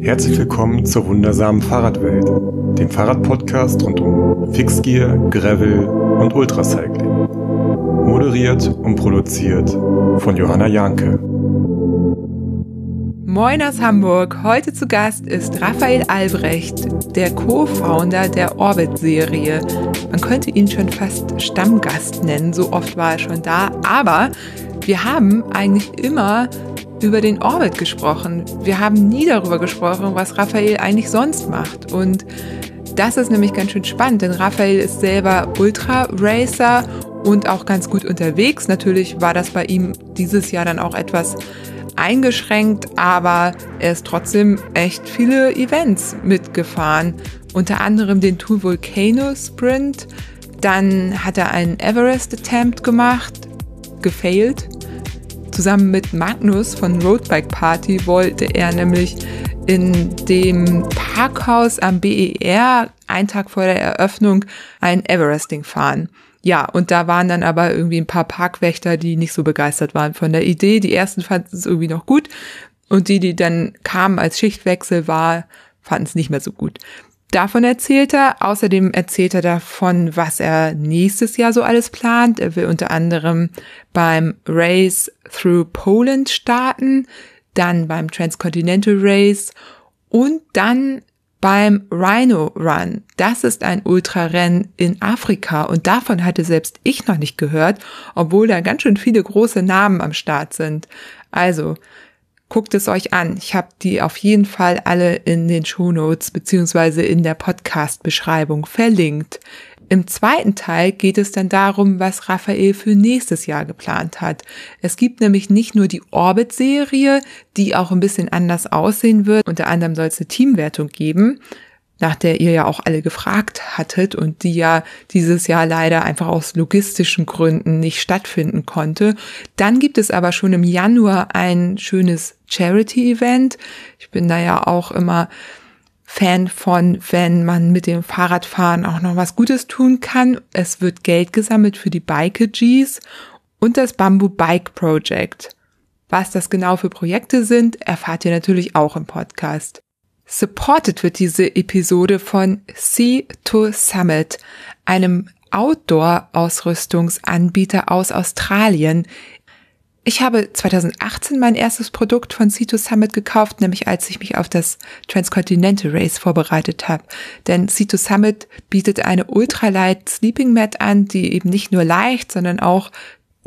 Herzlich willkommen zur wundersamen Fahrradwelt, dem Fahrradpodcast rund um Fixgear, Gravel und Ultracycling. Moderiert und produziert von Johanna Janke. Moin aus Hamburg. Heute zu Gast ist Raphael Albrecht, der Co-Founder der Orbit-Serie. Man könnte ihn schon fast Stammgast nennen, so oft war er schon da. Aber wir haben eigentlich immer über den Orbit gesprochen. Wir haben nie darüber gesprochen, was Raphael eigentlich sonst macht. Und das ist nämlich ganz schön spannend, denn Raphael ist selber Ultra-Racer und auch ganz gut unterwegs. Natürlich war das bei ihm dieses Jahr dann auch etwas eingeschränkt, aber er ist trotzdem echt viele Events mitgefahren. Unter anderem den Tour Volcano Sprint. Dann hat er einen Everest Attempt gemacht, gefailt. Zusammen mit Magnus von Roadbike Party wollte er nämlich in dem Parkhaus am BER einen Tag vor der Eröffnung ein Everesting fahren. Ja, und da waren dann aber irgendwie ein paar Parkwächter, die nicht so begeistert waren von der Idee. Die ersten fanden es irgendwie noch gut und die, die dann kamen als Schichtwechsel war, fanden es nicht mehr so gut. Davon erzählt er. Außerdem erzählt er davon, was er nächstes Jahr so alles plant. Er will unter anderem beim Race Through Poland starten, dann beim Transcontinental Race und dann beim Rhino Run. Das ist ein Ultrarennen in Afrika und davon hatte selbst ich noch nicht gehört, obwohl da ganz schön viele große Namen am Start sind. Also, Guckt es euch an. Ich habe die auf jeden Fall alle in den Shownotes beziehungsweise in der Podcast-Beschreibung verlinkt. Im zweiten Teil geht es dann darum, was Raphael für nächstes Jahr geplant hat. Es gibt nämlich nicht nur die Orbit-Serie, die auch ein bisschen anders aussehen wird. Unter anderem soll es eine Teamwertung geben nach der ihr ja auch alle gefragt hattet und die ja dieses Jahr leider einfach aus logistischen Gründen nicht stattfinden konnte. Dann gibt es aber schon im Januar ein schönes Charity-Event. Ich bin da ja auch immer Fan von, wenn man mit dem Fahrradfahren auch noch was Gutes tun kann. Es wird Geld gesammelt für die Bikeagees und das Bamboo Bike Project. Was das genau für Projekte sind, erfahrt ihr natürlich auch im Podcast. Supported wird diese Episode von Sea to Summit, einem Outdoor-Ausrüstungsanbieter aus Australien. Ich habe 2018 mein erstes Produkt von Sea to Summit gekauft, nämlich als ich mich auf das Transcontinental Race vorbereitet habe. Denn Sea to Summit bietet eine Ultralight Sleeping Mat an, die eben nicht nur leicht, sondern auch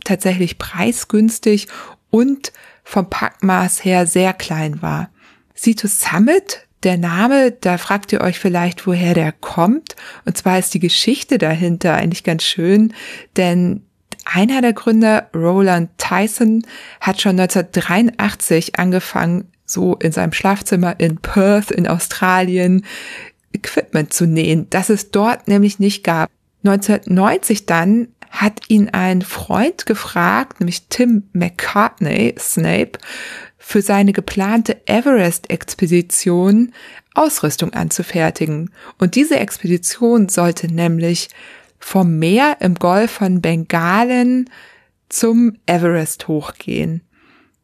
tatsächlich preisgünstig und vom Packmaß her sehr klein war. Sea to Summit der Name, da fragt ihr euch vielleicht, woher der kommt. Und zwar ist die Geschichte dahinter eigentlich ganz schön, denn einer der Gründer, Roland Tyson, hat schon 1983 angefangen, so in seinem Schlafzimmer in Perth in Australien Equipment zu nähen, das es dort nämlich nicht gab. 1990 dann hat ihn ein Freund gefragt, nämlich Tim McCartney, Snape, für seine geplante Everest-Expedition Ausrüstung anzufertigen. Und diese Expedition sollte nämlich vom Meer im Golf von Bengalen zum Everest hochgehen.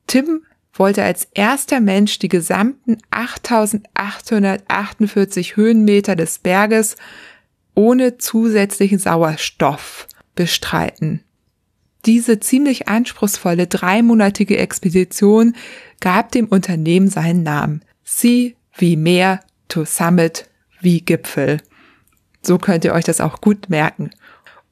Tim wollte als erster Mensch die gesamten 8848 Höhenmeter des Berges ohne zusätzlichen Sauerstoff bestreiten. Diese ziemlich anspruchsvolle dreimonatige Expedition gab dem Unternehmen seinen Namen. Sea wie Meer, to Summit wie Gipfel. So könnt ihr euch das auch gut merken.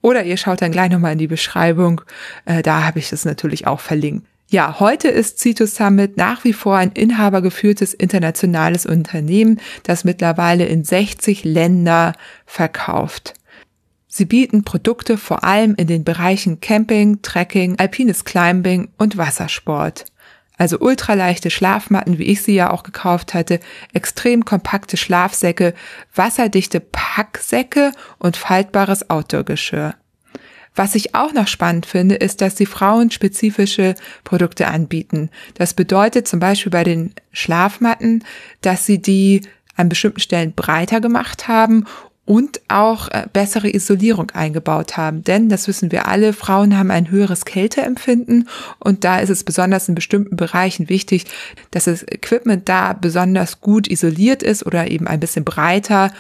Oder ihr schaut dann gleich nochmal in die Beschreibung, äh, da habe ich das natürlich auch verlinkt. Ja, heute ist Cito Summit nach wie vor ein inhabergeführtes internationales Unternehmen, das mittlerweile in 60 Länder verkauft. Sie bieten Produkte vor allem in den Bereichen Camping, Trekking, alpines Climbing und Wassersport. Also ultraleichte Schlafmatten, wie ich sie ja auch gekauft hatte, extrem kompakte Schlafsäcke, wasserdichte Packsäcke und faltbares Outdoor-Geschirr. Was ich auch noch spannend finde, ist, dass sie frauenspezifische Produkte anbieten. Das bedeutet zum Beispiel bei den Schlafmatten, dass sie die an bestimmten Stellen breiter gemacht haben und auch äh, bessere Isolierung eingebaut haben. Denn, das wissen wir alle, Frauen haben ein höheres Kälteempfinden und da ist es besonders in bestimmten Bereichen wichtig, dass das Equipment da besonders gut isoliert ist oder eben ein bisschen breiter,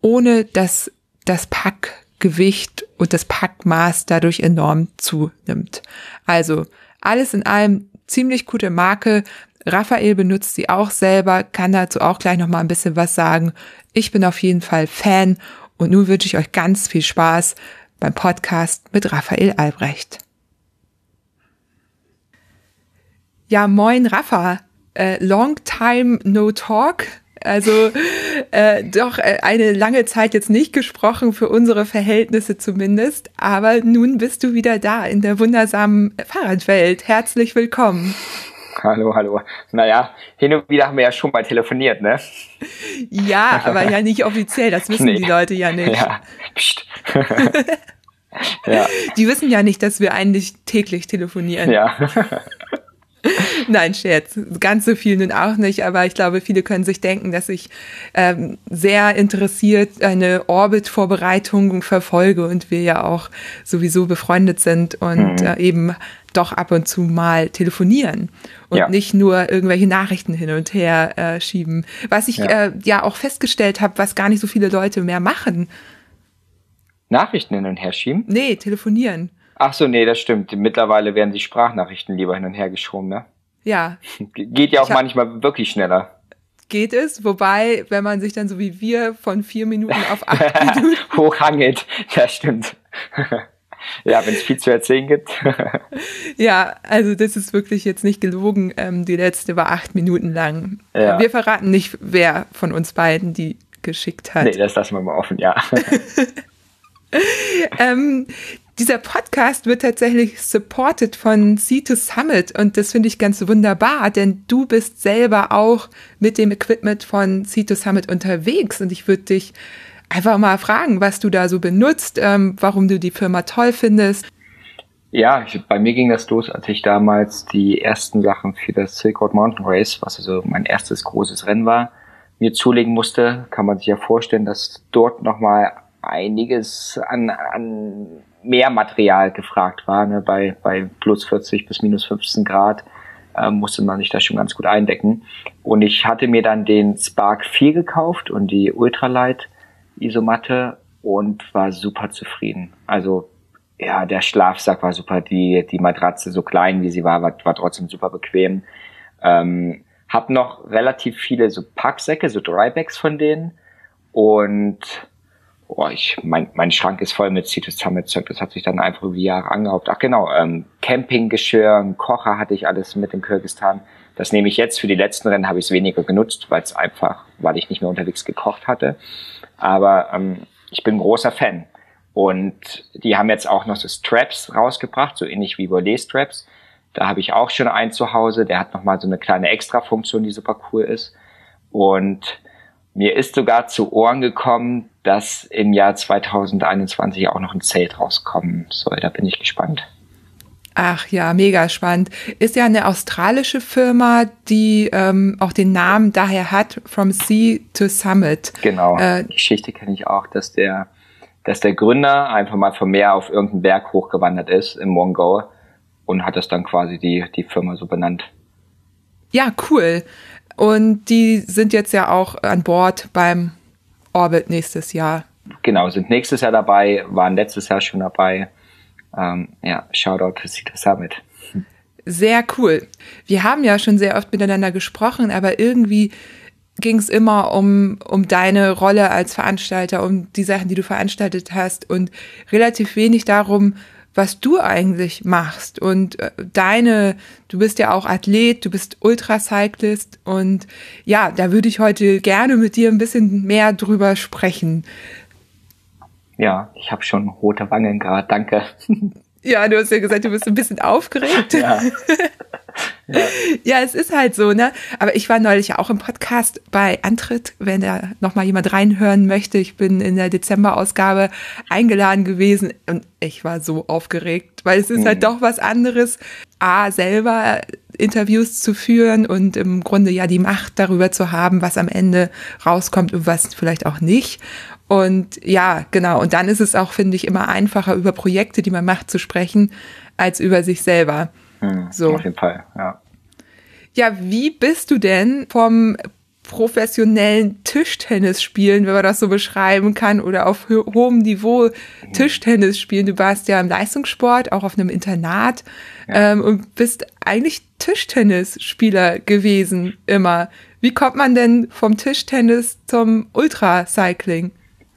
ohne dass das Packgewicht und das Packmaß dadurch enorm zunimmt. Also alles in allem ziemlich gute Marke. Raphael benutzt sie auch selber, kann dazu auch gleich noch mal ein bisschen was sagen. Ich bin auf jeden Fall Fan und nun wünsche ich euch ganz viel Spaß beim Podcast mit Raphael Albrecht. Ja, moin Rafa. Äh, long time no talk. Also äh, doch äh, eine lange Zeit jetzt nicht gesprochen, für unsere Verhältnisse zumindest. Aber nun bist du wieder da in der wundersamen Fahrradwelt. Herzlich willkommen. Hallo, hallo. Naja, hin und wieder haben wir ja schon mal telefoniert, ne? Ja, aber ja nicht offiziell, das wissen nee. die Leute ja nicht. Ja, Psst. ja. Die wissen ja nicht, dass wir eigentlich täglich telefonieren. Ja. Nein, Scherz. Ganz so viel nun auch nicht, aber ich glaube, viele können sich denken, dass ich ähm, sehr interessiert eine Orbit-Vorbereitung verfolge und wir ja auch sowieso befreundet sind und mhm. äh, eben doch ab und zu mal telefonieren und ja. nicht nur irgendwelche Nachrichten hin und her äh, schieben. Was ich ja, äh, ja auch festgestellt habe, was gar nicht so viele Leute mehr machen. Nachrichten hin und her schieben? Nee, telefonieren. Ach so, nee, das stimmt. Mittlerweile werden die Sprachnachrichten lieber hin und her geschoben, ne? Ja. Geht ja auch manchmal wirklich schneller. Geht es, wobei, wenn man sich dann so wie wir von vier Minuten auf acht Minuten hochhangelt, das stimmt. ja, wenn es viel zu erzählen gibt. ja, also das ist wirklich jetzt nicht gelogen. Ähm, die letzte war acht Minuten lang. Ja. Wir verraten nicht, wer von uns beiden die geschickt hat. Nee, das lassen wir mal offen, ja. ähm, dieser Podcast wird tatsächlich supported von C2 Summit und das finde ich ganz wunderbar, denn du bist selber auch mit dem Equipment von C2 Summit unterwegs und ich würde dich einfach mal fragen, was du da so benutzt, ähm, warum du die Firma toll findest. Ja, ich, bei mir ging das los, als ich damals die ersten Sachen für das Silk Road Mountain Race, was also mein erstes großes Rennen war, mir zulegen musste. Kann man sich ja vorstellen, dass dort nochmal einiges an, an mehr Material gefragt war. Ne? Bei, bei plus 40 bis minus 15 Grad äh, musste man sich da schon ganz gut eindecken. Und ich hatte mir dann den Spark 4 gekauft und die Ultralight Isomatte und war super zufrieden. Also ja, der Schlafsack war super, die, die Matratze so klein wie sie war, war, war trotzdem super bequem. Ähm, hab noch relativ viele so Packsäcke, so Drybacks von denen und boah, ich, mein, mein Schrank ist voll mit Citrus Summit Zeug, das hat sich dann einfach über die Jahre angehaucht. Ach genau, ähm, Campinggeschirr, Kocher hatte ich alles mit in Kirgistan. Das nehme ich jetzt für die letzten Rennen, habe ich es weniger genutzt, weil es einfach, weil ich nicht mehr unterwegs gekocht hatte. Aber ähm, ich bin großer Fan. Und die haben jetzt auch noch so Straps rausgebracht, so ähnlich wie Volet Straps. Da habe ich auch schon einen zu Hause. Der hat nochmal so eine kleine Extra-Funktion, die super cool ist. Und mir ist sogar zu Ohren gekommen, dass im Jahr 2021 auch noch ein Zelt rauskommen soll. Da bin ich gespannt. Ach ja, mega spannend. Ist ja eine australische Firma, die ähm, auch den Namen daher hat, From Sea to Summit. Genau. Äh, die Geschichte kenne ich auch, dass der, dass der Gründer einfach mal vom Meer auf irgendeinen Berg hochgewandert ist im Mongol und hat das dann quasi die, die Firma so benannt. Ja, cool. Und die sind jetzt ja auch an Bord beim Orbit nächstes Jahr. Genau, sind nächstes Jahr dabei, waren letztes Jahr schon dabei. Ähm, ja, Shoutout to Cedar Summit. Sehr cool. Wir haben ja schon sehr oft miteinander gesprochen, aber irgendwie ging es immer um, um deine Rolle als Veranstalter, um die Sachen, die du veranstaltet hast und relativ wenig darum, was du eigentlich machst und äh, deine, du bist ja auch Athlet, du bist Ultracyclist und ja, da würde ich heute gerne mit dir ein bisschen mehr drüber sprechen. Ja, ich habe schon rote Wangen gerade, danke. Ja, du hast ja gesagt, du bist ein bisschen aufgeregt. Ja. Ja. ja, es ist halt so, ne? Aber ich war neulich auch im Podcast bei Antritt, wenn da nochmal jemand reinhören möchte. Ich bin in der Dezemberausgabe eingeladen gewesen und ich war so aufgeregt, weil es ist mhm. halt doch was anderes, A, selber Interviews zu führen und im Grunde ja die Macht darüber zu haben, was am Ende rauskommt und was vielleicht auch nicht. Und ja, genau. Und dann ist es auch, finde ich, immer einfacher, über Projekte, die man macht, zu sprechen, als über sich selber. Hm, so. Auf jeden Fall, ja. Ja, wie bist du denn vom professionellen Tischtennis spielen, wenn man das so beschreiben kann, oder auf ho hohem Niveau Tischtennis spielen. Du warst ja im Leistungssport, auch auf einem Internat ja. ähm, und bist eigentlich Tischtennisspieler gewesen immer. Wie kommt man denn vom Tischtennis zum Ultracycling?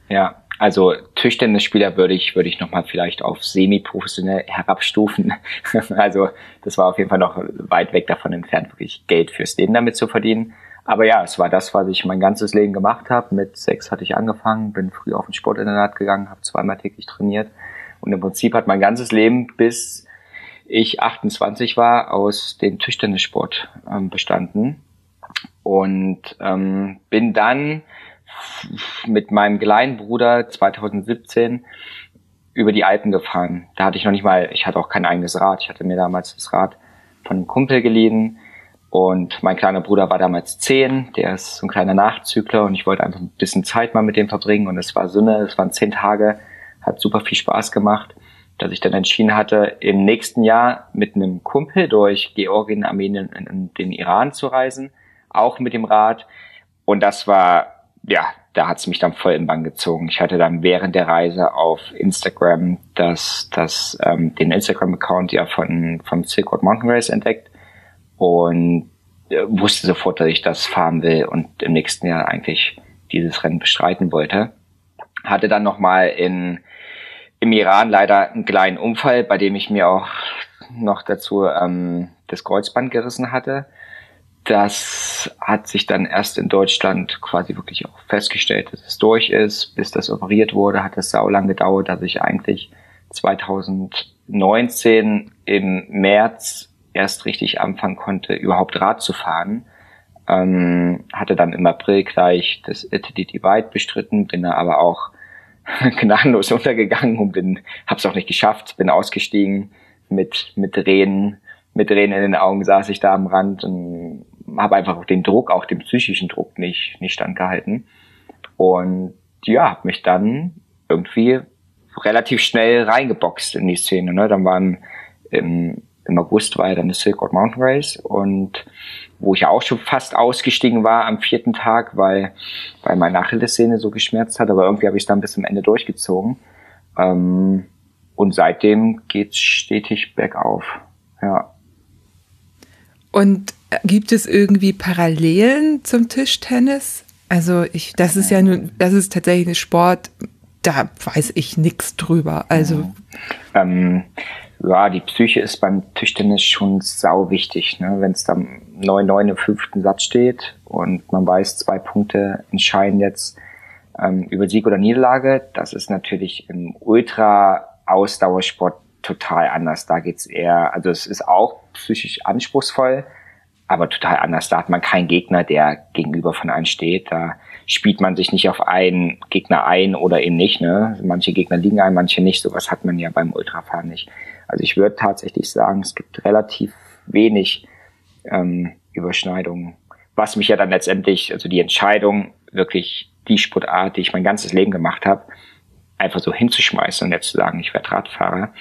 Ja, also Tischtennisspieler würde ich, würde ich nochmal vielleicht auf semi-professionell herabstufen. also das war auf jeden Fall noch weit weg davon entfernt, wirklich Geld fürs Leben damit zu verdienen. Aber ja, es war das, was ich mein ganzes Leben gemacht habe. Mit sechs hatte ich angefangen, bin früh auf ein Sportinternat gegangen, habe zweimal täglich trainiert. Und im Prinzip hat mein ganzes Leben, bis ich 28 war, aus dem Tischtennissport ähm, bestanden. Und ähm, bin dann mit meinem kleinen Bruder 2017 über die Alpen gefahren. Da hatte ich noch nicht mal, ich hatte auch kein eigenes Rad. Ich hatte mir damals das Rad von einem Kumpel geliehen. Und mein kleiner Bruder war damals zehn, der ist so ein kleiner Nachzügler und ich wollte einfach ein bisschen Zeit mal mit dem verbringen und es war Sünde, es waren zehn Tage, hat super viel Spaß gemacht, dass ich dann entschieden hatte, im nächsten Jahr mit einem Kumpel durch Georgien, Armenien und den Iran zu reisen, auch mit dem Rad. Und das war ja, da hat's mich dann voll im Bann gezogen. Ich hatte dann während der Reise auf Instagram das, das, ähm, den Instagram-Account ja von vom Silk Road Mountain Race entdeckt und äh, wusste sofort, dass ich das fahren will und im nächsten Jahr eigentlich dieses Rennen bestreiten wollte. Hatte dann nochmal in im Iran leider einen kleinen Unfall, bei dem ich mir auch noch dazu ähm, das Kreuzband gerissen hatte das hat sich dann erst in Deutschland quasi wirklich auch festgestellt, dass es durch ist. Bis das operiert wurde, hat es saulang gedauert, dass ich eigentlich 2019 im März erst richtig anfangen konnte, überhaupt Rad zu fahren. Ähm, hatte dann im April gleich das Italy Divide bestritten, bin da aber auch gnadenlos untergegangen und bin, hab's auch nicht geschafft, bin ausgestiegen mit, mit Tränen, mit Tränen in den Augen saß ich da am Rand und habe einfach den Druck, auch den psychischen Druck nicht, nicht standgehalten. Und ja, habe mich dann irgendwie relativ schnell reingeboxt in die Szene. Ne? Dann waren im, im August war ja dann das Silk Road Mountain Race und wo ich auch schon fast ausgestiegen war am vierten Tag, weil, weil meine Achillessehne so geschmerzt hat, aber irgendwie habe ich es dann bis zum Ende durchgezogen. Ähm, und seitdem geht's stetig bergauf. Ja. Und Gibt es irgendwie Parallelen zum Tischtennis? Also ich, das ist ja nun, das ist tatsächlich ein Sport, da weiß ich nichts drüber. Also ähm, ja, die Psyche ist beim Tischtennis schon sau wichtig, ne? Wenn es dann 9-9 im fünften Satz steht und man weiß, zwei Punkte entscheiden jetzt ähm, über Sieg oder Niederlage, das ist natürlich im Ultra-Ausdauersport total anders. Da geht's eher, also es ist auch psychisch anspruchsvoll, aber total anders. Da hat man keinen Gegner, der gegenüber von einem steht. Da spielt man sich nicht auf einen Gegner ein oder eben nicht. Ne? Manche Gegner liegen ein, manche nicht. Sowas hat man ja beim Ultrafahren nicht. Also ich würde tatsächlich sagen, es gibt relativ wenig ähm, Überschneidungen. Was mich ja dann letztendlich, also die Entscheidung, wirklich die Sportart, die ich mein ganzes Leben gemacht habe, einfach so hinzuschmeißen und jetzt zu sagen, ich werde Radfahrer,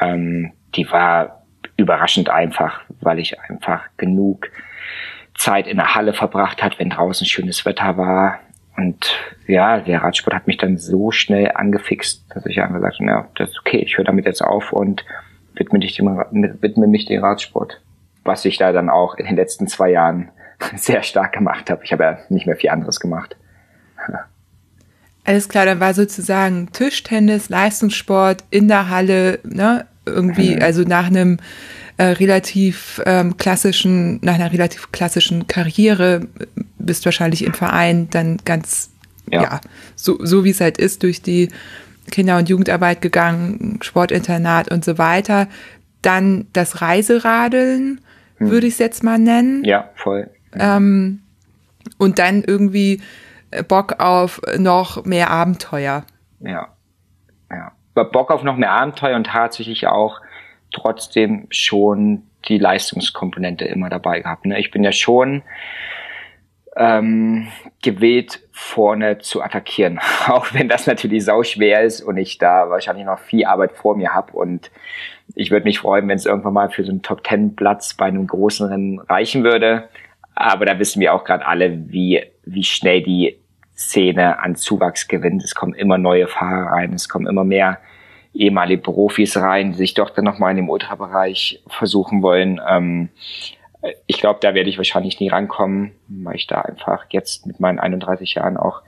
ähm, die war überraschend einfach, weil ich einfach genug Zeit in der Halle verbracht hat, wenn draußen schönes Wetter war. Und ja, der Radsport hat mich dann so schnell angefixt, dass ich einfach sagte, ja, das ist okay, ich höre damit jetzt auf und widme, dich dem, widme mich dem Radsport. Was ich da dann auch in den letzten zwei Jahren sehr stark gemacht habe. Ich habe ja nicht mehr viel anderes gemacht. Alles klar, dann war sozusagen Tischtennis, Leistungssport in der Halle, ne, irgendwie, also nach einem äh, relativ ähm, klassischen, nach einer relativ klassischen Karriere bist wahrscheinlich im Verein dann ganz, ja, ja so, so wie es halt ist, durch die Kinder- und Jugendarbeit gegangen, Sportinternat und so weiter. Dann das Reiseradeln, hm. würde ich es jetzt mal nennen. Ja, voll. Ähm, und dann irgendwie Bock auf noch mehr Abenteuer. Ja, ja. Bock auf noch mehr Abenteuer und tatsächlich auch trotzdem schon die Leistungskomponente immer dabei gehabt. Ne? Ich bin ja schon ähm, gewillt, vorne zu attackieren. Auch wenn das natürlich sau schwer ist und ich da wahrscheinlich noch viel Arbeit vor mir habe. Und ich würde mich freuen, wenn es irgendwann mal für so einen Top Ten Platz bei einem großen Rennen reichen würde. Aber da wissen wir auch gerade alle, wie, wie schnell die Szene an Zuwachs gewinnt. Es kommen immer neue Fahrer rein, es kommen immer mehr ehemalige Profis rein, die sich doch dann nochmal in dem Ultrabereich versuchen wollen. Ähm, ich glaube, da werde ich wahrscheinlich nie rankommen, weil ich da einfach jetzt mit meinen 31 Jahren auch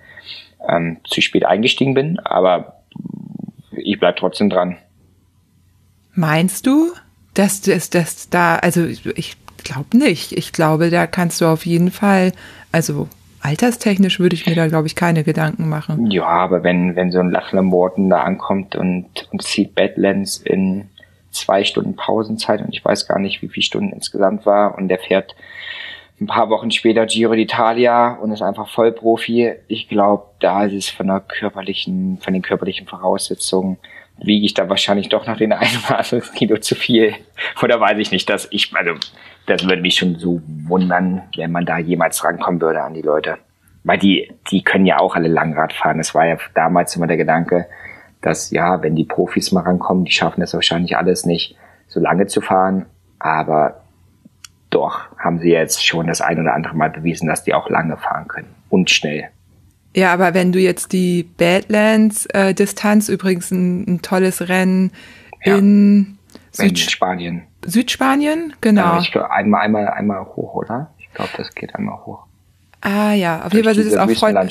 ähm, zu spät eingestiegen bin. Aber ich bleib trotzdem dran. Meinst du, dass das dass da, also ich glaube nicht. Ich glaube, da kannst du auf jeden Fall, also alterstechnisch würde ich mir da, glaube ich, keine Gedanken machen. Ja, aber wenn, wenn so ein Lachlan Morton da ankommt und, und zieht Badlands in zwei Stunden Pausenzeit und ich weiß gar nicht, wie viele Stunden insgesamt war und der fährt ein paar Wochen später Giro d'Italia und ist einfach Vollprofi. Ich glaube, da ist es von der körperlichen, von den körperlichen Voraussetzungen wiege ich da wahrscheinlich doch nach den einen Kilo zu viel. Oder weiß ich nicht, dass ich, also, das würde mich schon so wundern, wenn man da jemals rankommen würde an die Leute. Weil die, die können ja auch alle Langrad fahren. Das war ja damals immer der Gedanke, dass ja, wenn die Profis mal rankommen, die schaffen es wahrscheinlich alles nicht, so lange zu fahren. Aber doch haben sie jetzt schon das ein oder andere Mal bewiesen, dass die auch lange fahren können und schnell. Ja, aber wenn du jetzt die Badlands-Distanz, äh, übrigens ein, ein, tolles Rennen ja. in Südspanien. Südspanien, genau. Einmal, einmal, einmal hoch, oder? Ich glaube, das geht einmal hoch. Ah ja, auf jeden Fall sind es auch Freunde.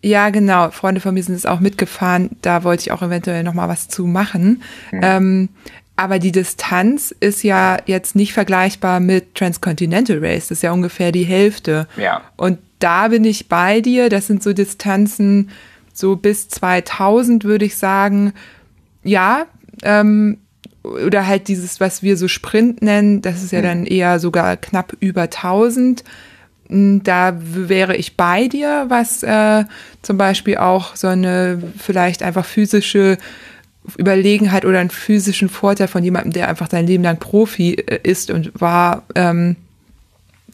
Ja, genau. Freunde von mir sind es auch mitgefahren. Da wollte ich auch eventuell noch mal was zu machen. Hm. Ähm, aber die Distanz ist ja jetzt nicht vergleichbar mit Transcontinental Race. Das ist ja ungefähr die Hälfte. Ja. Und da bin ich bei dir. Das sind so Distanzen so bis 2000 würde ich sagen. Ja, ähm, oder halt dieses, was wir so Sprint nennen, das ist ja hm. dann eher sogar knapp über 1000. Hm, da wäre ich bei dir, was äh, zum Beispiel auch so eine vielleicht einfach physische Überlegenheit oder einen physischen Vorteil von jemandem, der einfach sein Leben lang Profi äh, ist und war, ähm,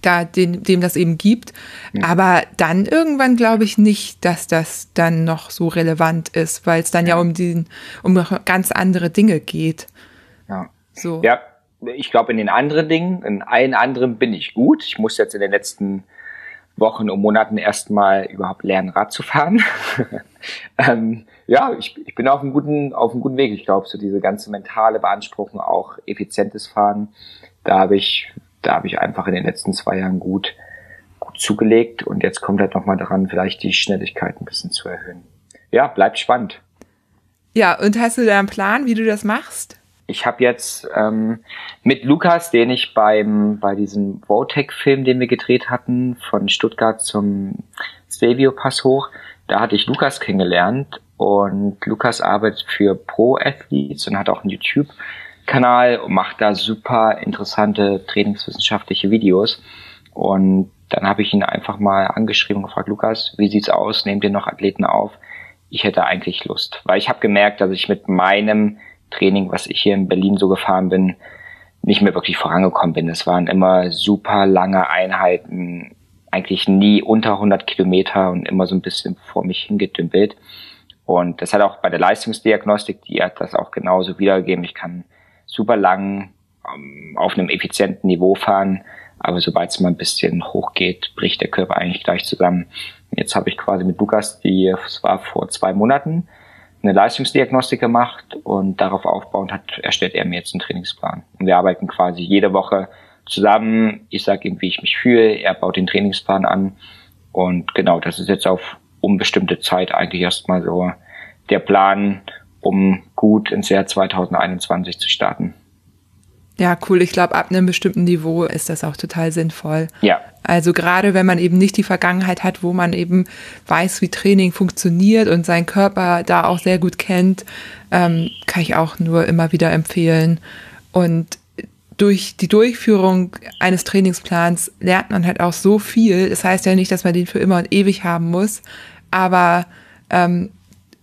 da den, dem das eben gibt. Ja. Aber dann irgendwann glaube ich nicht, dass das dann noch so relevant ist, weil es dann ja, ja um die, um ganz andere Dinge geht. Ja. So. Ja, ich glaube, in den anderen Dingen, in allen anderen bin ich gut. Ich muss jetzt in den letzten Wochen und Monaten erstmal überhaupt lernen, Rad zu fahren. ähm, ja, ich, ich bin auf einem guten, auf einem guten Weg. Ich glaube, so diese ganze mentale Beanspruchung, auch effizientes Fahren, da habe ich, da habe ich einfach in den letzten zwei Jahren gut, gut zugelegt und jetzt kommt halt nochmal daran, vielleicht die Schnelligkeit ein bisschen zu erhöhen. Ja, bleibt spannend. Ja, und hast du da einen Plan, wie du das machst? Ich habe jetzt ähm, mit Lukas, den ich beim bei diesem Votec-Film, den wir gedreht hatten, von Stuttgart zum Stelvio Pass hoch, da hatte ich Lukas kennengelernt und Lukas arbeitet für Pro Athletes und hat auch einen YouTube-Kanal und macht da super interessante trainingswissenschaftliche Videos. Und dann habe ich ihn einfach mal angeschrieben und gefragt, Lukas, wie sieht's aus? Nehmt ihr noch Athleten auf? Ich hätte eigentlich Lust, weil ich habe gemerkt, dass ich mit meinem Training, was ich hier in Berlin so gefahren bin, nicht mehr wirklich vorangekommen bin. Es waren immer super lange Einheiten, eigentlich nie unter 100 Kilometer und immer so ein bisschen vor mich hingedümpelt. Und das hat auch bei der Leistungsdiagnostik, die hat das auch genauso wiedergegeben. Ich kann super lang ähm, auf einem effizienten Niveau fahren, aber sobald es mal ein bisschen hochgeht, bricht der Körper eigentlich gleich zusammen. Jetzt habe ich quasi mit Lukas, die, es war vor zwei Monaten, eine Leistungsdiagnostik gemacht und darauf aufbauend hat, erstellt er mir jetzt einen Trainingsplan. Und wir arbeiten quasi jede Woche zusammen. Ich sage ihm, wie ich mich fühle. Er baut den Trainingsplan an. Und genau, das ist jetzt auf unbestimmte Zeit eigentlich erstmal so der Plan, um gut ins Jahr 2021 zu starten. Ja, cool. Ich glaube, ab einem bestimmten Niveau ist das auch total sinnvoll. Ja. Also gerade wenn man eben nicht die Vergangenheit hat, wo man eben weiß, wie Training funktioniert und seinen Körper da auch sehr gut kennt, ähm, kann ich auch nur immer wieder empfehlen. Und durch die Durchführung eines Trainingsplans lernt man halt auch so viel. Das heißt ja nicht, dass man den für immer und ewig haben muss, aber ähm,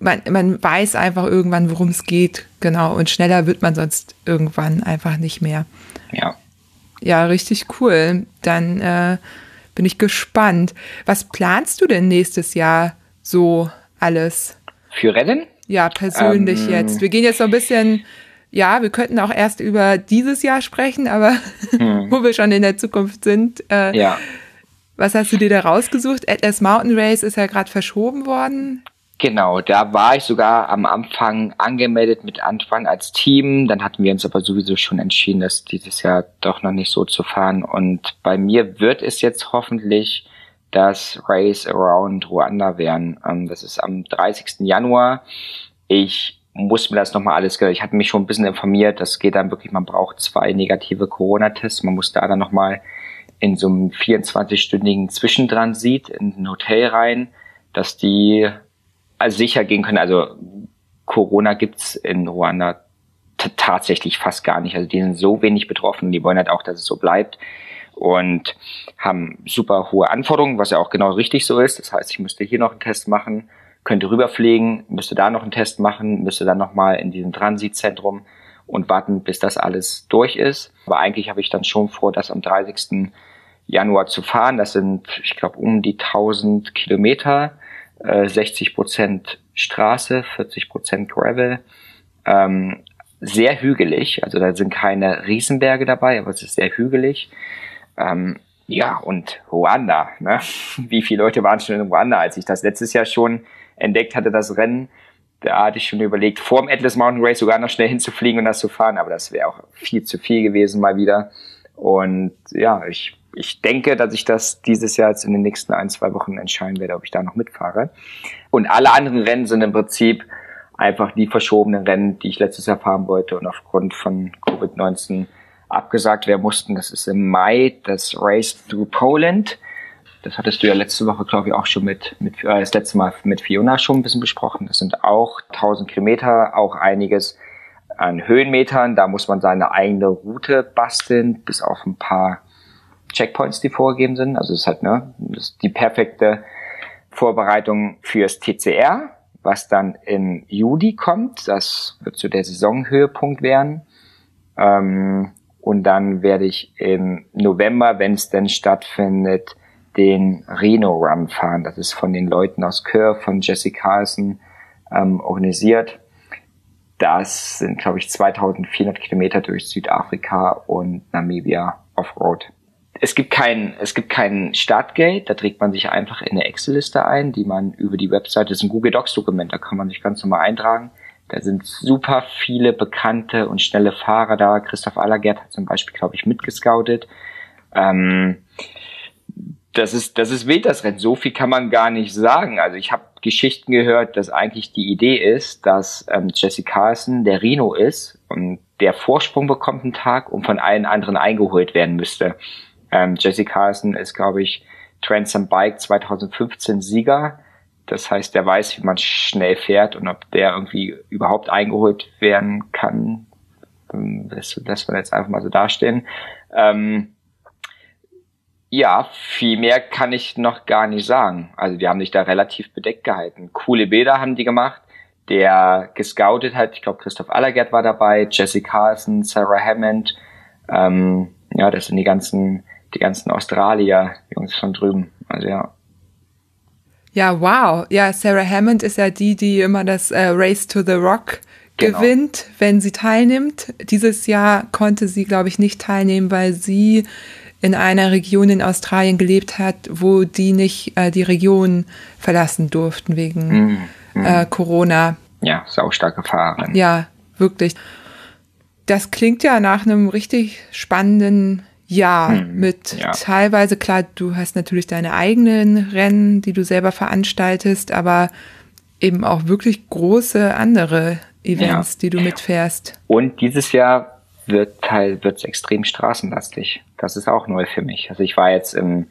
man, man weiß einfach irgendwann, worum es geht, genau. Und schneller wird man sonst irgendwann einfach nicht mehr. Ja. Ja, richtig cool. Dann äh, bin ich gespannt. Was planst du denn nächstes Jahr so alles? Für Rennen? Ja, persönlich ähm, jetzt. Wir gehen jetzt so ein bisschen, ja, wir könnten auch erst über dieses Jahr sprechen, aber hm. wo wir schon in der Zukunft sind. Äh, ja. Was hast du dir da rausgesucht? Atlas Mountain Race ist ja gerade verschoben worden. Genau, da war ich sogar am Anfang angemeldet mit Anfang als Team. Dann hatten wir uns aber sowieso schon entschieden, das dieses Jahr doch noch nicht so zu fahren. Und bei mir wird es jetzt hoffentlich das Race Around Ruanda werden. Ähm, das ist am 30. Januar. Ich muss mir das nochmal alles, ich hatte mich schon ein bisschen informiert, das geht dann wirklich, man braucht zwei negative Corona-Tests, man muss da dann nochmal in so einem 24-stündigen Zwischentransit in ein Hotel rein, dass die also sicher gehen können. Also Corona gibt's in Ruanda tatsächlich fast gar nicht. Also die sind so wenig betroffen, die wollen halt auch, dass es so bleibt und haben super hohe Anforderungen, was ja auch genau richtig so ist. Das heißt, ich müsste hier noch einen Test machen, könnte rüberfliegen, müsste da noch einen Test machen, müsste dann nochmal in diesem Transitzentrum und warten, bis das alles durch ist. Aber eigentlich habe ich dann schon vor, das am 30. Januar zu fahren. Das sind, ich glaube, um die 1000 Kilometer, äh, 60 Prozent Straße, 40 Prozent Gravel. Ähm, sehr hügelig, also da sind keine Riesenberge dabei, aber es ist sehr hügelig. Ähm, ja, und Ruanda, ne? Wie viele Leute waren schon in Ruanda, als ich das letztes Jahr schon entdeckt hatte, das Rennen? Da hatte ich schon überlegt, vor dem Atlas Mountain Race sogar noch schnell hinzufliegen und das zu fahren, aber das wäre auch viel zu viel gewesen mal wieder. Und ja, ich, ich denke, dass ich das dieses Jahr jetzt in den nächsten ein, zwei Wochen entscheiden werde, ob ich da noch mitfahre. Und alle anderen Rennen sind im Prinzip einfach die verschobenen Rennen, die ich letztes Jahr fahren wollte und aufgrund von Covid-19 abgesagt werden mussten. Das ist im Mai das Race Through Poland. Das hattest du ja letzte Woche, glaube ich, auch schon mit, mit äh, das letzte Mal mit Fiona schon ein bisschen besprochen. Das sind auch 1000 Kilometer, auch einiges an Höhenmetern. Da muss man seine eigene Route basteln, bis auf ein paar Checkpoints, die vorgegeben sind. Also es ist halt ne, ist die perfekte Vorbereitung fürs TCR, was dann im Juli kommt. Das wird so der Saisonhöhepunkt werden. Ähm, und dann werde ich im November, wenn es denn stattfindet, den Reno Run fahren. Das ist von den Leuten aus Kör, von Jesse Carlson ähm, organisiert. Das sind, glaube ich, 2400 Kilometer durch Südafrika und Namibia Offroad. Es gibt kein, es gibt kein Startgate, da trägt man sich einfach in eine Excel-Liste ein, die man über die Webseite, das ist ein Google Docs Dokument, da kann man sich ganz normal eintragen. Da sind super viele bekannte und schnelle Fahrer da. Christoph Allergert hat zum Beispiel, glaube ich, mitgescoutet. Ähm, das ist, das ist wild, das Rennen. So viel kann man gar nicht sagen. Also ich habe Geschichten gehört, dass eigentlich die Idee ist, dass ähm, Jesse Carlson der Reno ist und der Vorsprung bekommt einen Tag und von allen anderen eingeholt werden müsste. Ähm, Jesse Carlson ist, glaube ich, Transam Bike 2015 Sieger das heißt, der weiß, wie man schnell fährt und ob der irgendwie überhaupt eingeholt werden kann. Das lässt man jetzt einfach mal so dastehen. Ähm, ja, viel mehr kann ich noch gar nicht sagen. Also die haben sich da relativ bedeckt gehalten. Coole Bilder haben die gemacht. Der gescoutet hat, ich glaube Christoph Allergert war dabei, Jesse Carlson, Sarah Hammond. Ähm, ja, das sind die ganzen, die ganzen Australier, Jungs von drüben. Also ja. Ja, wow. Ja, Sarah Hammond ist ja die, die immer das äh, Race to the Rock genau. gewinnt, wenn sie teilnimmt. Dieses Jahr konnte sie, glaube ich, nicht teilnehmen, weil sie in einer Region in Australien gelebt hat, wo die nicht äh, die Region verlassen durften wegen mm, mm. Äh, Corona. Ja, saustarke Fahrerin. Ja, wirklich. Das klingt ja nach einem richtig spannenden ja, hm, mit ja. teilweise, klar, du hast natürlich deine eigenen Rennen, die du selber veranstaltest, aber eben auch wirklich große andere Events, ja. die du mitfährst. Und dieses Jahr wird Teil, wird's extrem straßenlastig. Das ist auch neu für mich. Also ich war jetzt im,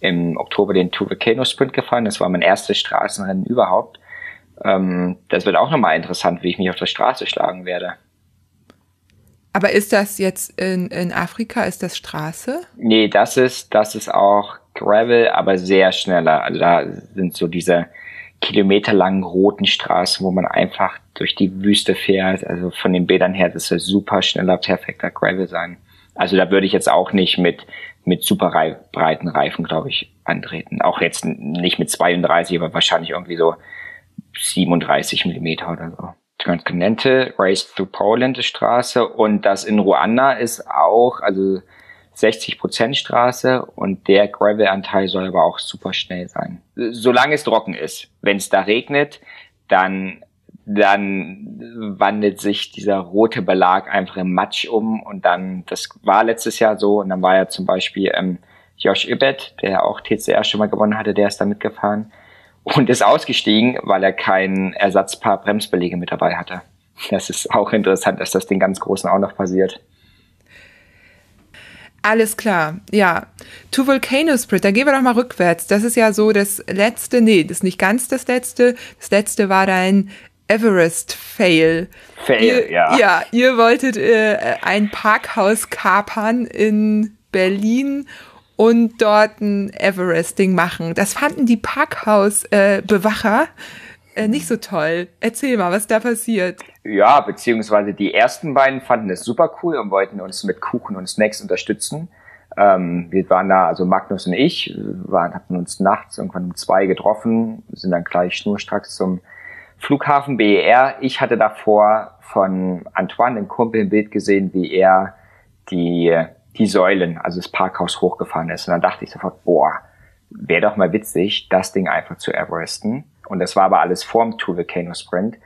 im Oktober den Two Volcano Sprint gefahren. Das war mein erstes Straßenrennen überhaupt. Ähm, das wird auch nochmal interessant, wie ich mich auf der Straße schlagen werde. Aber ist das jetzt in, in Afrika, ist das Straße? Nee, das ist, das ist auch Gravel, aber sehr schneller. Also da sind so diese kilometerlangen roten Straßen, wo man einfach durch die Wüste fährt. Also von den Bildern her, das soll super schneller, perfekter Gravel sein. Also da würde ich jetzt auch nicht mit mit super breiten Reifen, glaube ich, antreten. Auch jetzt nicht mit 32, aber wahrscheinlich irgendwie so 37 Millimeter oder so. Transcontinental Race Through Poland Straße und das in Ruanda ist auch, also 60 Prozent Straße und der Gravel-Anteil soll aber auch super schnell sein. Solange es trocken ist. Wenn es da regnet, dann dann wandelt sich dieser rote Belag einfach im Matsch um und dann, das war letztes Jahr so und dann war ja zum Beispiel ähm, Josh Ibbett, der auch TCR schon mal gewonnen hatte, der ist da mitgefahren und ist ausgestiegen, weil er kein Ersatzpaar Bremsbelege mit dabei hatte. Das ist auch interessant, dass das den ganz Großen auch noch passiert. Alles klar, ja. To Volcano Sprit, da gehen wir doch mal rückwärts. Das ist ja so das letzte, nee, das ist nicht ganz das letzte. Das letzte war dein Everest-Fail. Fail, ihr, ja. Ja, ihr wolltet äh, ein Parkhaus kapern in Berlin und dort ein Everesting machen. Das fanden die Parkhausbewacher äh, äh, nicht so toll. Erzähl mal, was da passiert. Ja, beziehungsweise die ersten beiden fanden es super cool und wollten uns mit Kuchen und Snacks unterstützen. Ähm, wir waren da, also Magnus und ich, waren, hatten uns nachts irgendwann um zwei getroffen, sind dann gleich schnurstracks zum Flughafen BER. Ich hatte davor von Antoine, dem Kumpel, ein Bild gesehen, wie er die die Säulen, also das Parkhaus hochgefahren ist. Und dann dachte ich sofort, boah, wäre doch mal witzig, das Ding einfach zu Everesten. Und das war aber alles vorm Two Volcano Sprint.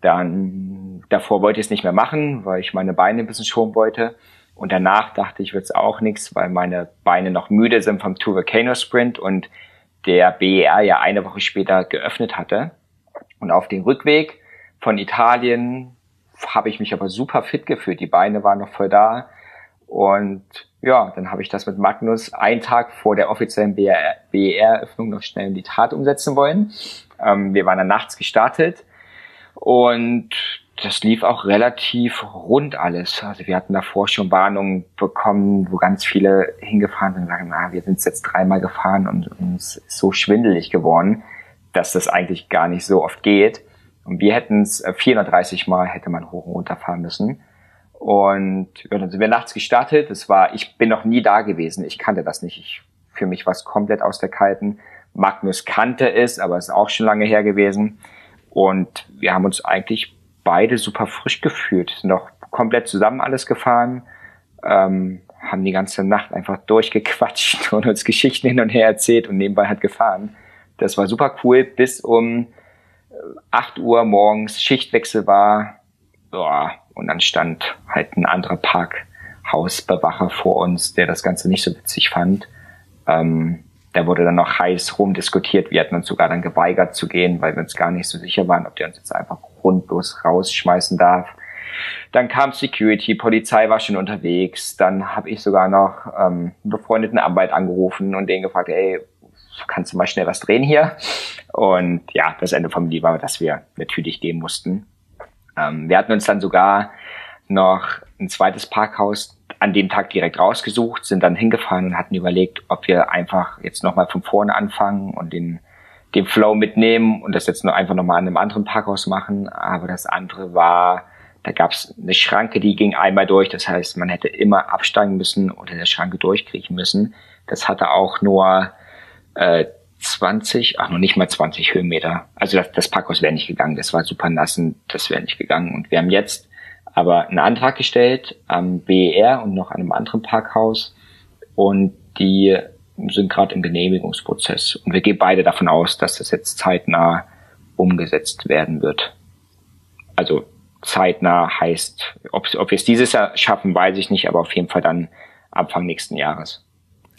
Dann, davor wollte ich es nicht mehr machen, weil ich meine Beine ein bisschen schonen wollte. Und danach dachte ich, wird's auch nichts, weil meine Beine noch müde sind vom Two Volcano Sprint und der BER ja eine Woche später geöffnet hatte. Und auf dem Rückweg von Italien habe ich mich aber super fit gefühlt. Die Beine waren noch voll da. Und ja, dann habe ich das mit Magnus einen Tag vor der offiziellen BER-Eröffnung noch schnell in die Tat umsetzen wollen. Ähm, wir waren dann nachts gestartet und das lief auch relativ rund alles. Also wir hatten davor schon Warnungen bekommen, wo ganz viele hingefahren sind und sagen, na, wir sind jetzt dreimal gefahren und uns ist so schwindelig geworden, dass das eigentlich gar nicht so oft geht. Und wir hätten es 430 Mal hätte man hoch und runter fahren müssen. Und ja, dann sind wir nachts gestartet. Das war, ich bin noch nie da gewesen. Ich kannte das nicht. Ich, für mich war es komplett aus der Kalten. Magnus kannte es, aber es ist auch schon lange her gewesen. Und wir haben uns eigentlich beide super frisch gefühlt. Sind auch komplett zusammen alles gefahren. Ähm, haben die ganze Nacht einfach durchgequatscht und uns Geschichten hin und her erzählt und nebenbei hat gefahren. Das war super cool, bis um 8 Uhr morgens Schichtwechsel war. Boah, und dann stand halt ein anderer Parkhausbewacher vor uns, der das Ganze nicht so witzig fand. Ähm, da wurde dann noch heiß rumdiskutiert. Wir hatten uns sogar dann geweigert zu gehen, weil wir uns gar nicht so sicher waren, ob der uns jetzt einfach grundlos rausschmeißen darf. Dann kam Security, Polizei war schon unterwegs. Dann habe ich sogar noch ähm, einen befreundeten Arbeit angerufen und den gefragt, ey, kannst du mal schnell was drehen hier? Und ja, das Ende vom Lied war, dass wir natürlich gehen mussten. Ähm, wir hatten uns dann sogar noch ein zweites Parkhaus an dem Tag direkt rausgesucht, sind dann hingefahren und hatten überlegt, ob wir einfach jetzt nochmal von vorne anfangen und den, den Flow mitnehmen und das jetzt nur einfach nochmal an einem anderen Parkhaus machen. Aber das andere war, da gab es eine Schranke, die ging einmal durch. Das heißt, man hätte immer absteigen müssen oder der Schranke durchkriechen müssen. Das hatte auch nur äh, 20, ach noch nicht mal 20 Höhenmeter. Also das, das Parkhaus wäre nicht gegangen, das war super nass und das wäre nicht gegangen. Und wir haben jetzt aber einen Antrag gestellt am BER und noch an einem anderen Parkhaus und die sind gerade im Genehmigungsprozess. Und wir gehen beide davon aus, dass das jetzt zeitnah umgesetzt werden wird. Also zeitnah heißt, ob, ob wir es dieses Jahr schaffen, weiß ich nicht, aber auf jeden Fall dann Anfang nächsten Jahres.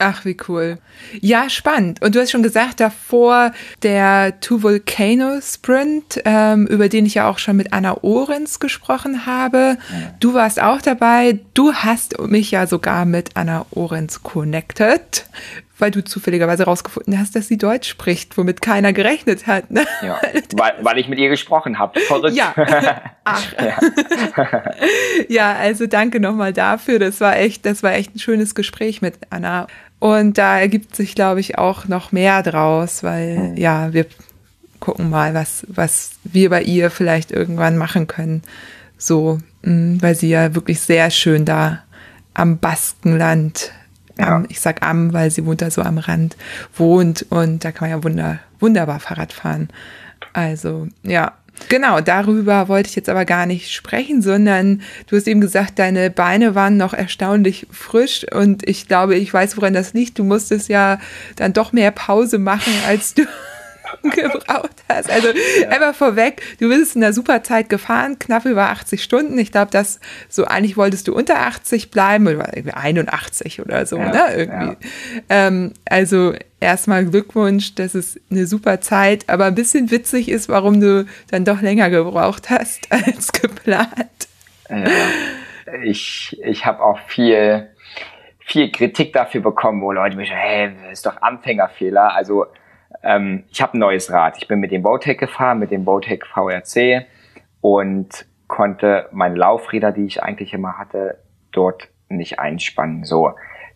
Ach, wie cool. Ja, spannend. Und du hast schon gesagt, davor der Two Volcano Sprint, ähm, über den ich ja auch schon mit Anna Ohrens gesprochen habe. Du warst auch dabei. Du hast mich ja sogar mit Anna Ohrens connected, weil du zufälligerweise rausgefunden hast, dass sie Deutsch spricht, womit keiner gerechnet hat. Ne? Ja, weil, weil ich mit ihr gesprochen habe. Verrückt. Ja. Ach. Ja. ja, also danke nochmal dafür. Das war echt, das war echt ein schönes Gespräch mit Anna. Und da ergibt sich, glaube ich, auch noch mehr draus, weil ja, wir gucken mal, was, was wir bei ihr vielleicht irgendwann machen können. So, mh, weil sie ja wirklich sehr schön da am Baskenland ja. am, ich sag am, weil sie wohnt da so am Rand, wohnt und da kann man ja wunder, wunderbar Fahrrad fahren. Also, ja. Genau, darüber wollte ich jetzt aber gar nicht sprechen, sondern du hast eben gesagt, deine Beine waren noch erstaunlich frisch und ich glaube, ich weiß, woran das liegt. Du musstest ja dann doch mehr Pause machen, als du gebraucht hast. Also ja. einfach vorweg, du bist in einer super Zeit gefahren, knapp über 80 Stunden. Ich glaube, dass so eigentlich wolltest du unter 80 bleiben oder 81 oder so, ja, ne? Irgendwie. Ja. Ähm, also erstmal Glückwunsch, das ist eine super Zeit, aber ein bisschen witzig ist, warum du dann doch länger gebraucht hast als geplant. Ich ich habe auch viel viel Kritik dafür bekommen, wo Leute mich, hey, das ist doch Anfängerfehler. Also ähm, ich habe ein neues Rad. Ich bin mit dem Bowtech gefahren, mit dem Bowtech VRC und konnte meine Laufräder, die ich eigentlich immer hatte, dort nicht einspannen. So,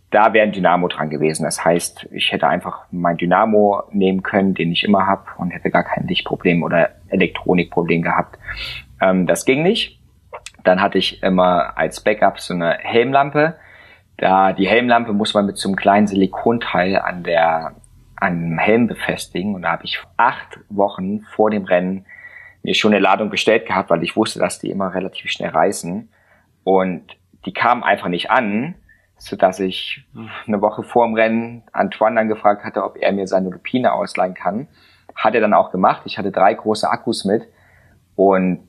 da wäre ein Dynamo dran gewesen. Das heißt, ich hätte einfach mein Dynamo nehmen können, den ich immer habe und hätte gar kein Lichtproblem oder Elektronikproblem gehabt. Ähm, das ging nicht. Dann hatte ich immer als Backup so eine Helmlampe. Da die Helmlampe muss man mit so einem kleinen Silikonteil an der an Helm befestigen. Und da habe ich acht Wochen vor dem Rennen mir schon eine Ladung bestellt gehabt, weil ich wusste, dass die immer relativ schnell reißen. Und die kamen einfach nicht an, so dass ich eine Woche vor dem Rennen Antoine dann gefragt hatte, ob er mir seine Lupine ausleihen kann. Hat er dann auch gemacht. Ich hatte drei große Akkus mit und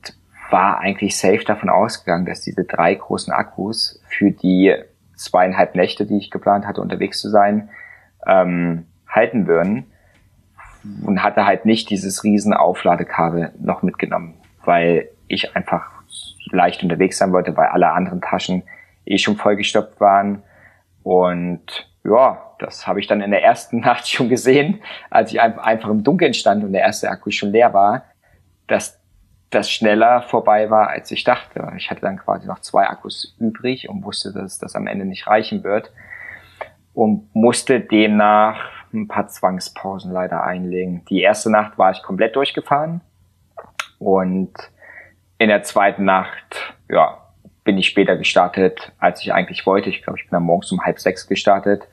war eigentlich safe davon ausgegangen, dass diese drei großen Akkus für die zweieinhalb Nächte, die ich geplant hatte, unterwegs zu sein, ähm, halten würden und hatte halt nicht dieses riesen Aufladekabel noch mitgenommen, weil ich einfach leicht unterwegs sein wollte, weil alle anderen Taschen eh schon vollgestopft waren und ja, das habe ich dann in der ersten Nacht schon gesehen, als ich einfach im Dunkeln stand und der erste Akku schon leer war, dass das schneller vorbei war, als ich dachte. Ich hatte dann quasi noch zwei Akkus übrig und wusste, dass das am Ende nicht reichen wird und musste demnach ein paar Zwangspausen leider einlegen. Die erste Nacht war ich komplett durchgefahren und in der zweiten Nacht, ja, bin ich später gestartet, als ich eigentlich wollte. Ich glaube, ich bin dann morgens um halb sechs gestartet,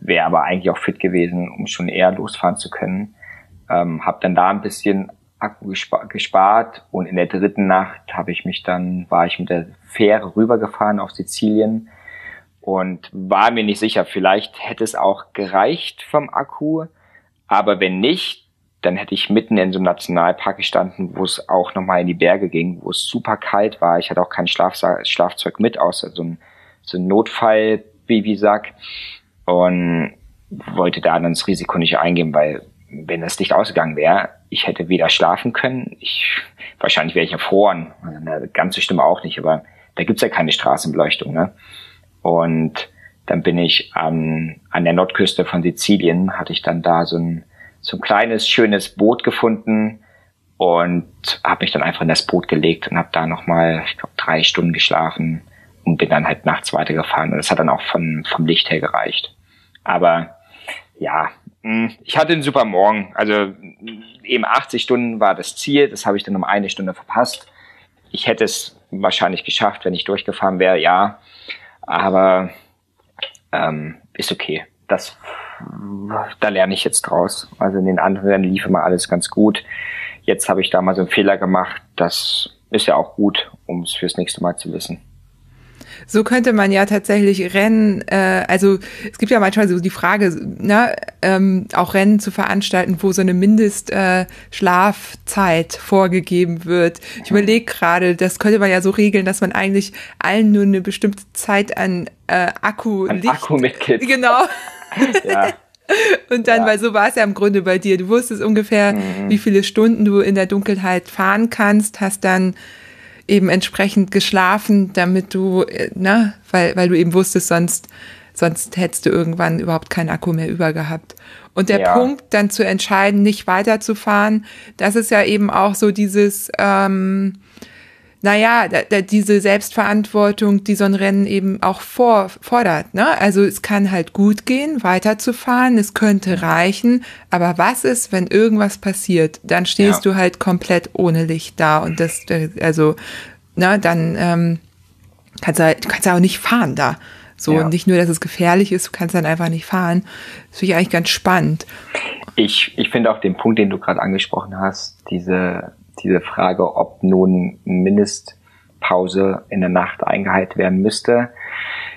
wäre aber eigentlich auch fit gewesen, um schon eher losfahren zu können. Ähm, habe dann da ein bisschen Akku gespa gespart und in der dritten Nacht habe ich mich dann, war ich mit der Fähre rübergefahren auf Sizilien und war mir nicht sicher, vielleicht hätte es auch gereicht vom Akku, aber wenn nicht, dann hätte ich mitten in so einem Nationalpark gestanden, wo es auch nochmal in die Berge ging, wo es super kalt war. Ich hatte auch kein Schlafsa Schlafzeug mit, außer so ein, so ein Notfall-Babysack und wollte da dann das Risiko nicht eingehen, weil wenn das Licht ausgegangen wäre, ich hätte weder schlafen können, ich wahrscheinlich wäre ich erfroren. Ganz so schlimm auch nicht, aber da gibt's ja keine Straßenbeleuchtung, ne? Und dann bin ich an, an der Nordküste von Sizilien, hatte ich dann da so ein, so ein kleines, schönes Boot gefunden und habe mich dann einfach in das Boot gelegt und habe da nochmal, ich glaube, drei Stunden geschlafen und bin dann halt nachts weitergefahren. Und das hat dann auch von, vom Licht her gereicht. Aber ja, hm, ich hatte einen super Morgen. Also eben 80 Stunden war das Ziel, das habe ich dann um eine Stunde verpasst. Ich hätte es wahrscheinlich geschafft, wenn ich durchgefahren wäre, ja. Aber ähm, ist okay. Das, da lerne ich jetzt draus. Also in den anderen lief immer alles ganz gut. Jetzt habe ich da mal so einen Fehler gemacht. Das ist ja auch gut, um es fürs nächste Mal zu wissen. So könnte man ja tatsächlich Rennen, äh, also es gibt ja manchmal so die Frage, ne, ähm, auch Rennen zu veranstalten, wo so eine Mindestschlafzeit äh, vorgegeben wird. Ich überlege gerade, das könnte man ja so regeln, dass man eigentlich allen nur eine bestimmte Zeit an äh, Akku, an Licht, Akku mitgibt. Genau. ja. Und dann, ja. weil so war es ja im Grunde bei dir. Du wusstest ungefähr, mhm. wie viele Stunden du in der Dunkelheit fahren kannst, hast dann eben entsprechend geschlafen, damit du, äh, ne, weil, weil du eben wusstest, sonst, sonst hättest du irgendwann überhaupt keinen Akku mehr über gehabt. Und der ja. Punkt, dann zu entscheiden, nicht weiterzufahren, das ist ja eben auch so dieses, ähm, naja, da, da, diese Selbstverantwortung, die so ein Rennen eben auch vor, fordert. Ne? Also es kann halt gut gehen, weiterzufahren, es könnte reichen, aber was ist, wenn irgendwas passiert? Dann stehst ja. du halt komplett ohne Licht da und das, also, na, dann ähm, kannst du halt, du kannst auch nicht fahren da. So, ja. nicht nur, dass es gefährlich ist, du kannst dann einfach nicht fahren. Das finde ich eigentlich ganz spannend. Ich, ich finde auch den Punkt, den du gerade angesprochen hast, diese, diese Frage, ob nun Mindestpause in der Nacht eingehalten werden müsste,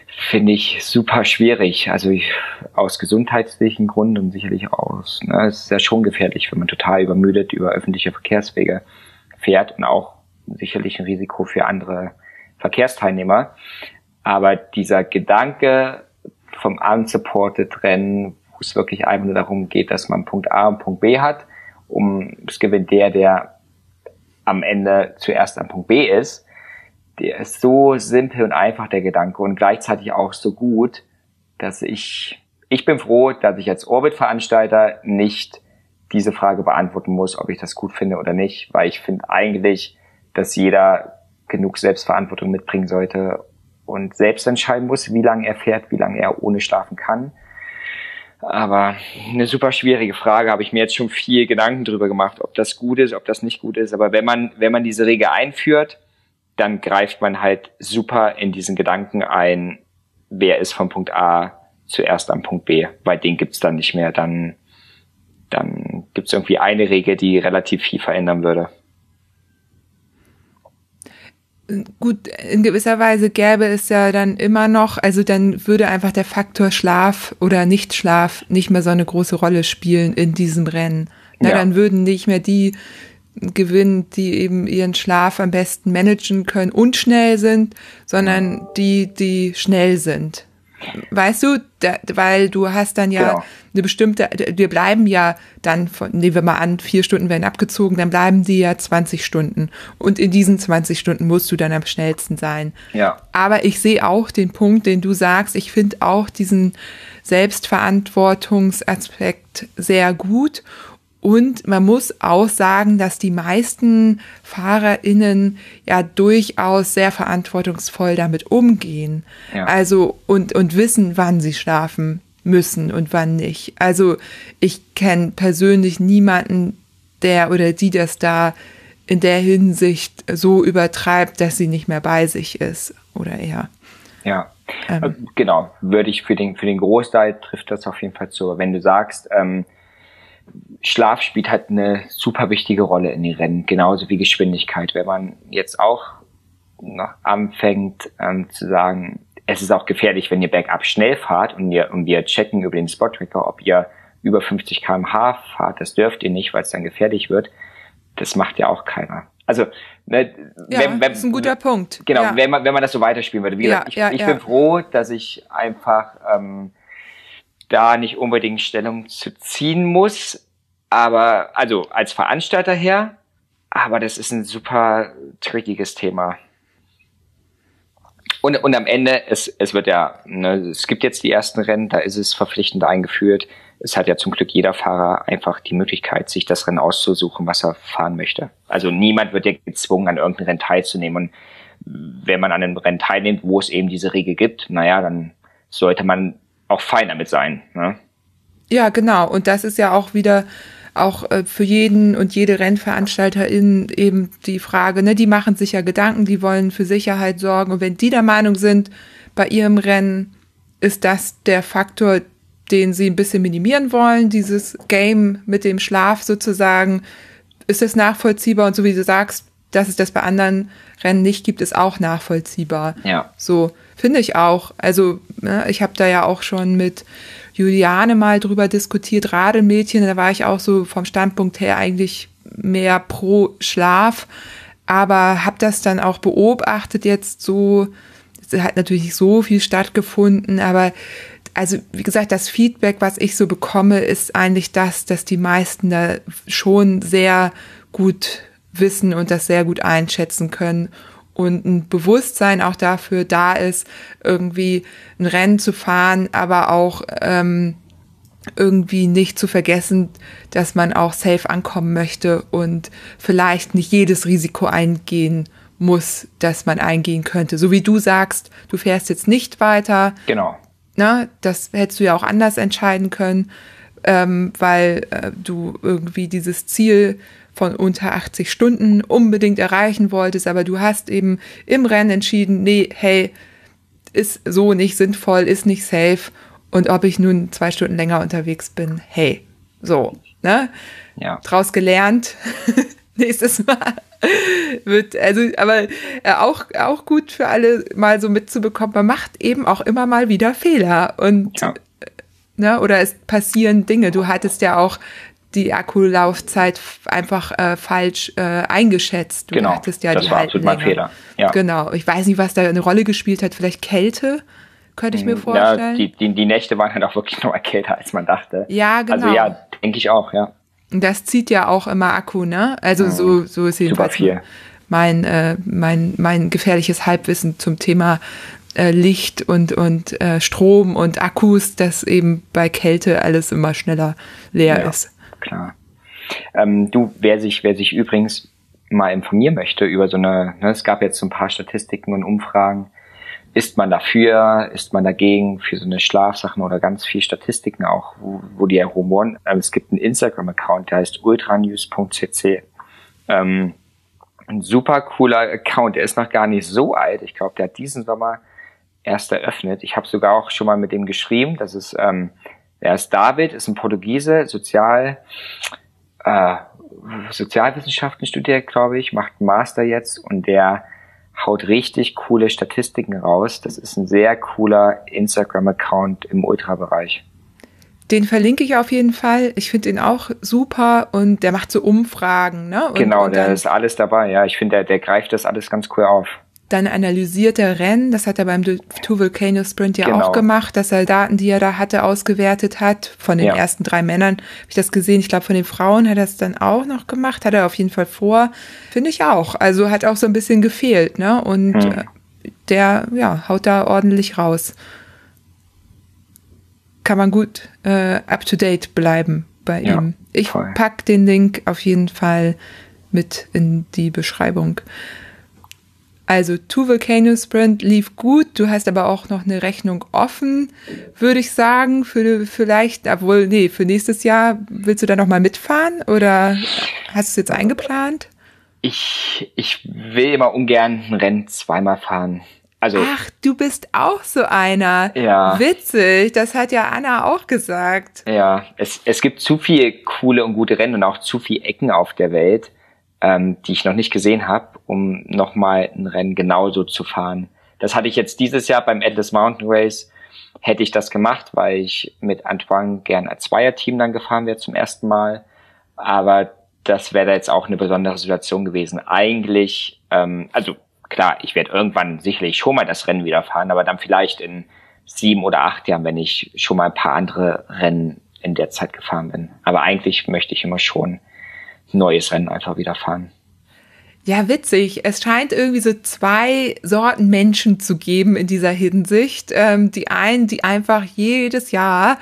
finde ich super schwierig. Also ich, aus gesundheitlichen Gründen und sicherlich aus, ne, es ist ja schon gefährlich, wenn man total übermüdet über öffentliche Verkehrswege fährt und auch sicherlich ein Risiko für andere Verkehrsteilnehmer. Aber dieser Gedanke vom unsupported Rennen, wo es wirklich einfach nur darum geht, dass man Punkt A und Punkt B hat, um es gewinnt der, der am Ende zuerst am Punkt B ist, der ist so simpel und einfach der Gedanke und gleichzeitig auch so gut, dass ich, ich bin froh, dass ich als Orbit-Veranstalter nicht diese Frage beantworten muss, ob ich das gut finde oder nicht, weil ich finde eigentlich, dass jeder genug Selbstverantwortung mitbringen sollte und selbst entscheiden muss, wie lange er fährt, wie lange er ohne schlafen kann. Aber eine super schwierige Frage, habe ich mir jetzt schon viel Gedanken drüber gemacht, ob das gut ist, ob das nicht gut ist. Aber wenn man, wenn man diese Regel einführt, dann greift man halt super in diesen Gedanken ein, wer ist von Punkt A zuerst am Punkt B, weil den gibt's dann nicht mehr. Dann, dann gibt's irgendwie eine Regel, die relativ viel verändern würde. Gut, in gewisser Weise gäbe es ja dann immer noch, also dann würde einfach der Faktor Schlaf oder Nichtschlaf nicht mehr so eine große Rolle spielen in diesem Rennen. Na, ja. Dann würden nicht mehr die gewinnen, die eben ihren Schlaf am besten managen können und schnell sind, sondern die, die schnell sind. Weißt du, da, weil du hast dann ja genau. eine bestimmte, wir bleiben ja dann, von, nehmen wir mal an, vier Stunden werden abgezogen, dann bleiben die ja 20 Stunden. Und in diesen 20 Stunden musst du dann am schnellsten sein. Ja. Aber ich sehe auch den Punkt, den du sagst. Ich finde auch diesen Selbstverantwortungsaspekt sehr gut. Und man muss auch sagen, dass die meisten FahrerInnen ja durchaus sehr verantwortungsvoll damit umgehen. Ja. Also und, und wissen, wann sie schlafen müssen und wann nicht. Also ich kenne persönlich niemanden, der oder die das da in der Hinsicht so übertreibt, dass sie nicht mehr bei sich ist oder eher. Ja, ähm. Äh, genau. Würde ich für den, für den Großteil trifft das auf jeden Fall zu. Wenn du sagst, ähm, Schlaf spielt halt eine super wichtige Rolle in den Rennen, genauso wie Geschwindigkeit. Wenn man jetzt auch noch anfängt ähm, zu sagen, es ist auch gefährlich, wenn ihr bergab schnell fahrt und wir, und wir checken über den Spot-Tracker, ob ihr über 50 kmh fahrt, das dürft ihr nicht, weil es dann gefährlich wird. Das macht ja auch keiner. Also, ne, ja, wenn, wenn, das ist ein guter Punkt. Genau, ja. wenn man wenn man das so weiterspielen würde. Wie gesagt, ja, ich, ich bin froh, dass ich einfach ähm, da nicht unbedingt Stellung zu ziehen muss. Aber, also als Veranstalter her, aber das ist ein super trickiges Thema. Und, und am Ende, es, es wird ja, ne, es gibt jetzt die ersten Rennen, da ist es verpflichtend eingeführt. Es hat ja zum Glück jeder Fahrer einfach die Möglichkeit, sich das Rennen auszusuchen, was er fahren möchte. Also niemand wird ja gezwungen, an irgendeinem Rennen teilzunehmen. Und wenn man an einem Rennen teilnimmt, wo es eben diese Regel gibt, naja, dann sollte man auch fein damit sein. Ne? Ja, genau. Und das ist ja auch wieder auch äh, für jeden und jede Rennveranstalterin eben die Frage, ne, die machen sich ja Gedanken, die wollen für Sicherheit sorgen. Und wenn die der Meinung sind, bei ihrem Rennen ist das der Faktor, den sie ein bisschen minimieren wollen, dieses Game mit dem Schlaf sozusagen, ist das nachvollziehbar. Und so wie du sagst, dass es das bei anderen Rennen nicht gibt, ist auch nachvollziehbar. Ja. So. Finde ich auch. Also ne, ich habe da ja auch schon mit Juliane mal drüber diskutiert, Radelmädchen, da war ich auch so vom Standpunkt her eigentlich mehr pro Schlaf, aber habe das dann auch beobachtet jetzt so, es hat natürlich nicht so viel stattgefunden, aber also wie gesagt, das Feedback, was ich so bekomme, ist eigentlich das, dass die meisten da schon sehr gut wissen und das sehr gut einschätzen können und ein Bewusstsein auch dafür da ist, irgendwie ein Rennen zu fahren, aber auch ähm, irgendwie nicht zu vergessen, dass man auch safe ankommen möchte und vielleicht nicht jedes Risiko eingehen muss, dass man eingehen könnte. So wie du sagst, du fährst jetzt nicht weiter. Genau. Na, das hättest du ja auch anders entscheiden können, ähm, weil äh, du irgendwie dieses Ziel von unter 80 Stunden unbedingt erreichen wolltest, aber du hast eben im Rennen entschieden, nee, hey, ist so nicht sinnvoll, ist nicht safe. Und ob ich nun zwei Stunden länger unterwegs bin, hey, so, ne? Ja. Draus gelernt. Nächstes Mal wird, also, aber äh, auch, auch gut für alle mal so mitzubekommen, man macht eben auch immer mal wieder Fehler und, Ja. ne, oder es passieren Dinge. Du hattest ja auch die Akkulaufzeit einfach äh, falsch äh, eingeschätzt. Du Genau, hattest ja das die war absolut mein. Fehler. Ja. Genau. Ich weiß nicht, was da eine Rolle gespielt hat. Vielleicht Kälte, könnte ich mir Ja, vorstellen. die, die, die Nächte waren halt auch wirklich noch mal kälter, als man dachte. Ja, genau. Also ja, denke ich auch, ja. Das zieht ja auch immer Akku, ne? Also so, so ist jedenfalls mein, äh, mein, mein gefährliches Halbwissen zum Thema äh, Licht und, und äh, Strom und Akkus, dass eben bei Kälte alles immer schneller leer Ja. ist. Klar. Ähm, du, wer sich, wer sich übrigens mal informieren möchte über so eine, ne, es gab jetzt so ein paar Statistiken und Umfragen, ist man dafür, ist man dagegen für so eine Schlafsachen oder ganz viel Statistiken auch, wo, wo die rumoren. Ähm, es gibt einen Instagram-Account, der heißt ultranews.cc. Ähm, ein super cooler Account, der ist noch gar nicht so alt. Ich glaube, der hat diesen Sommer erst eröffnet. Ich habe sogar auch schon mal mit dem geschrieben. Das ist, ähm, er ist David, ist ein Portugiese, Sozial, äh, Sozialwissenschaften studiert, glaube ich, macht einen Master jetzt und der haut richtig coole Statistiken raus. Das ist ein sehr cooler Instagram-Account im Ultrabereich. Den verlinke ich auf jeden Fall. Ich finde ihn auch super und der macht so Umfragen, ne? Und, genau, und da ist alles dabei. Ja, ich finde, der, der greift das alles ganz cool auf. Dann analysiert er Rennen. Das hat er beim Two Volcano Sprint ja Genau. auch gemacht, dass er Daten, die er da hatte, ausgewertet hat. Von den Ja. ersten drei Männern habe ich das gesehen. Ich glaube, von den Frauen hat er es dann auch noch gemacht. Hat er auf jeden Fall vor. Finde ich auch. Also hat auch so ein bisschen gefehlt, ne? Und Hm. äh, der, ja, haut da ordentlich raus. Kann man gut äh, up to date bleiben bei Ja, ihm. Ich voll. pack den Link auf jeden Fall mit in die Beschreibung. Also Two Volcano Sprint lief gut, du hast aber auch noch eine Rechnung offen, würde ich sagen, für vielleicht, obwohl, nee, für nächstes Jahr willst du da noch mal mitfahren oder hast du es jetzt eingeplant? Ich, ich will immer ungern ein Rennen zweimal fahren. Also, Ach, du bist auch so einer. Ja. Witzig, das hat ja Anna auch gesagt. ja, es, es gibt zu viele coole und gute Rennen und auch zu viele Ecken auf der Welt, ähm, die ich noch nicht gesehen habe, um nochmal ein Rennen genauso zu fahren. Das hatte ich jetzt dieses Jahr beim Atlas Mountain Race, hätte ich das gemacht, weil ich mit Antoine gern als Zweierteam dann gefahren wäre zum ersten Mal. Aber das wäre da jetzt auch eine besondere Situation gewesen. Eigentlich, ähm, also klar, ich werde irgendwann sicherlich schon mal das Rennen wieder fahren, aber dann vielleicht in sieben oder acht Jahren, wenn ich schon mal ein paar andere Rennen in der Zeit gefahren bin. Aber eigentlich möchte ich immer schon neues Rennen einfach wieder fahren. Ja, witzig. Es scheint irgendwie so zwei Sorten Menschen zu geben in dieser Hinsicht. Ähm, die einen, die einfach jedes Jahr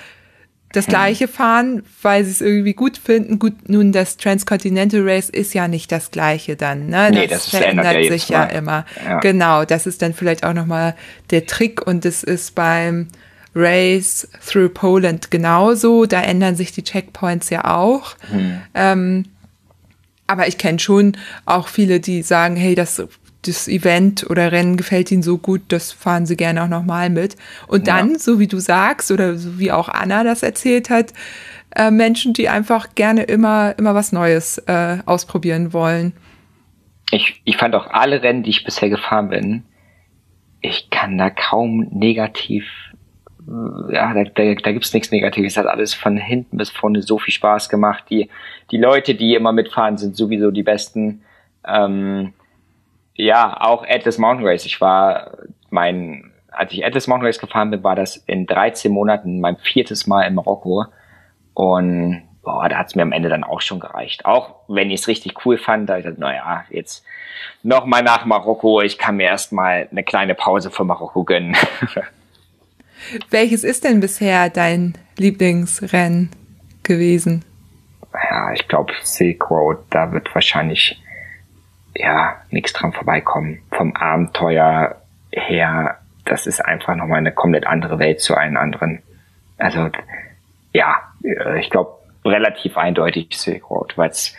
das gleiche fahren, weil sie es irgendwie gut finden. Gut, nun, das Transcontinental Race ist ja nicht das gleiche dann. Ne? Nee, das ist- ändert ja sich ja Mal. immer. Ja. Genau, das ist dann vielleicht auch nochmal der Trick und es ist beim Race Through Poland genauso. Da ändern sich die Checkpoints ja auch. Ähm, aber ich kenne schon auch viele, die sagen, hey, das, das Event oder Rennen gefällt ihnen so gut, das fahren sie gerne auch nochmal mit. Und dann, Ja. so wie du sagst, oder so wie auch Anna das erzählt hat, äh, Menschen, die einfach gerne immer, immer was Neues äh, ausprobieren wollen. Ich, ich fand auch alle Rennen, die ich bisher gefahren bin, ich kann da kaum negativ, ja, da, da, da gibt's nichts Negatives. Es hat alles von hinten bis vorne so viel Spaß gemacht. Die, die Leute, die immer mitfahren, sind sowieso die besten. Ähm, ja, auch Atlas Mountain Race. Ich war mein, als ich Atlas Mountain Race gefahren bin, war das in 13 Monaten mein viertes Mal in Marokko. Und boah, da hat's mir am Ende dann auch schon gereicht. Auch wenn ich es richtig cool fand, da ich dachte, naja, jetzt noch mal nach Marokko, ich kann mir erstmal eine kleine Pause für Marokko gönnen. Welches ist denn bisher dein Lieblingsrennen gewesen? ja, ich glaube, Silk Road, da wird wahrscheinlich ja nichts dran vorbeikommen. Vom Abenteuer her, das ist einfach nochmal eine komplett andere Welt zu allen anderen. Also ja, äh, ich glaube relativ eindeutig Silk Road, weil es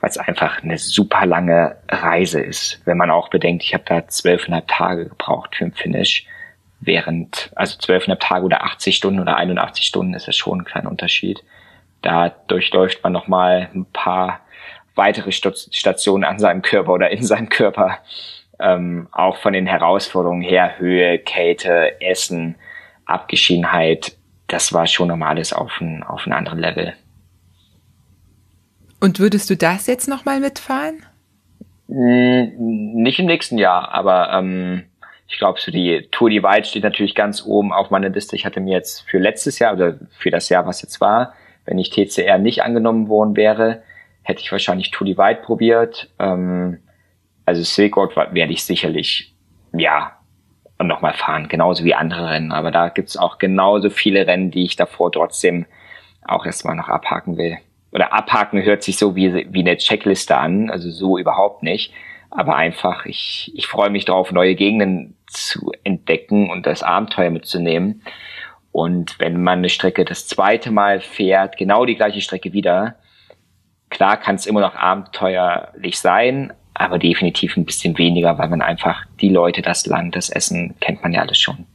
weil es einfach eine super lange Reise ist. Wenn man auch bedenkt, ich habe da zwölfeinhalb Tage gebraucht für den Finish. Während, also zwölfeinhalb Tage oder 80 Stunden oder 81 Stunden ist das schon ein kleiner Unterschied. Da durchläuft man nochmal ein paar weitere Stationen an seinem Körper oder in seinem Körper. Ähm, auch von den Herausforderungen her, Höhe, Kälte, Essen, Abgeschiedenheit, das war schon normales auf ein, auf ein anderen Level. Und würdest du das jetzt nochmal mitfahren? Hm, nicht im nächsten Jahr, aber ähm, ich glaube, so die Tour Divide steht natürlich ganz oben auf meiner Liste. Ich hatte mir jetzt für letztes Jahr oder für das Jahr, was jetzt war, wenn ich TCR nicht angenommen worden wäre, hätte ich wahrscheinlich Tour Divide probiert. Ähm, also Silk Road werde ich sicherlich, ja, nochmal fahren, genauso wie andere Rennen. Aber da gibt's auch genauso viele Rennen, die ich davor trotzdem auch erstmal noch abhaken will. Oder abhaken hört sich so wie, wie eine Checkliste an, also so überhaupt nicht. Aber einfach, ich, ich freue mich darauf, neue Gegenden zu entdecken und das Abenteuer mitzunehmen. Und wenn man eine Strecke das zweite Mal fährt, genau die gleiche Strecke wieder, klar kann es immer noch abenteuerlich sein, aber definitiv ein bisschen weniger, weil man einfach die Leute, das Land, das Essen kennt man ja alles schon.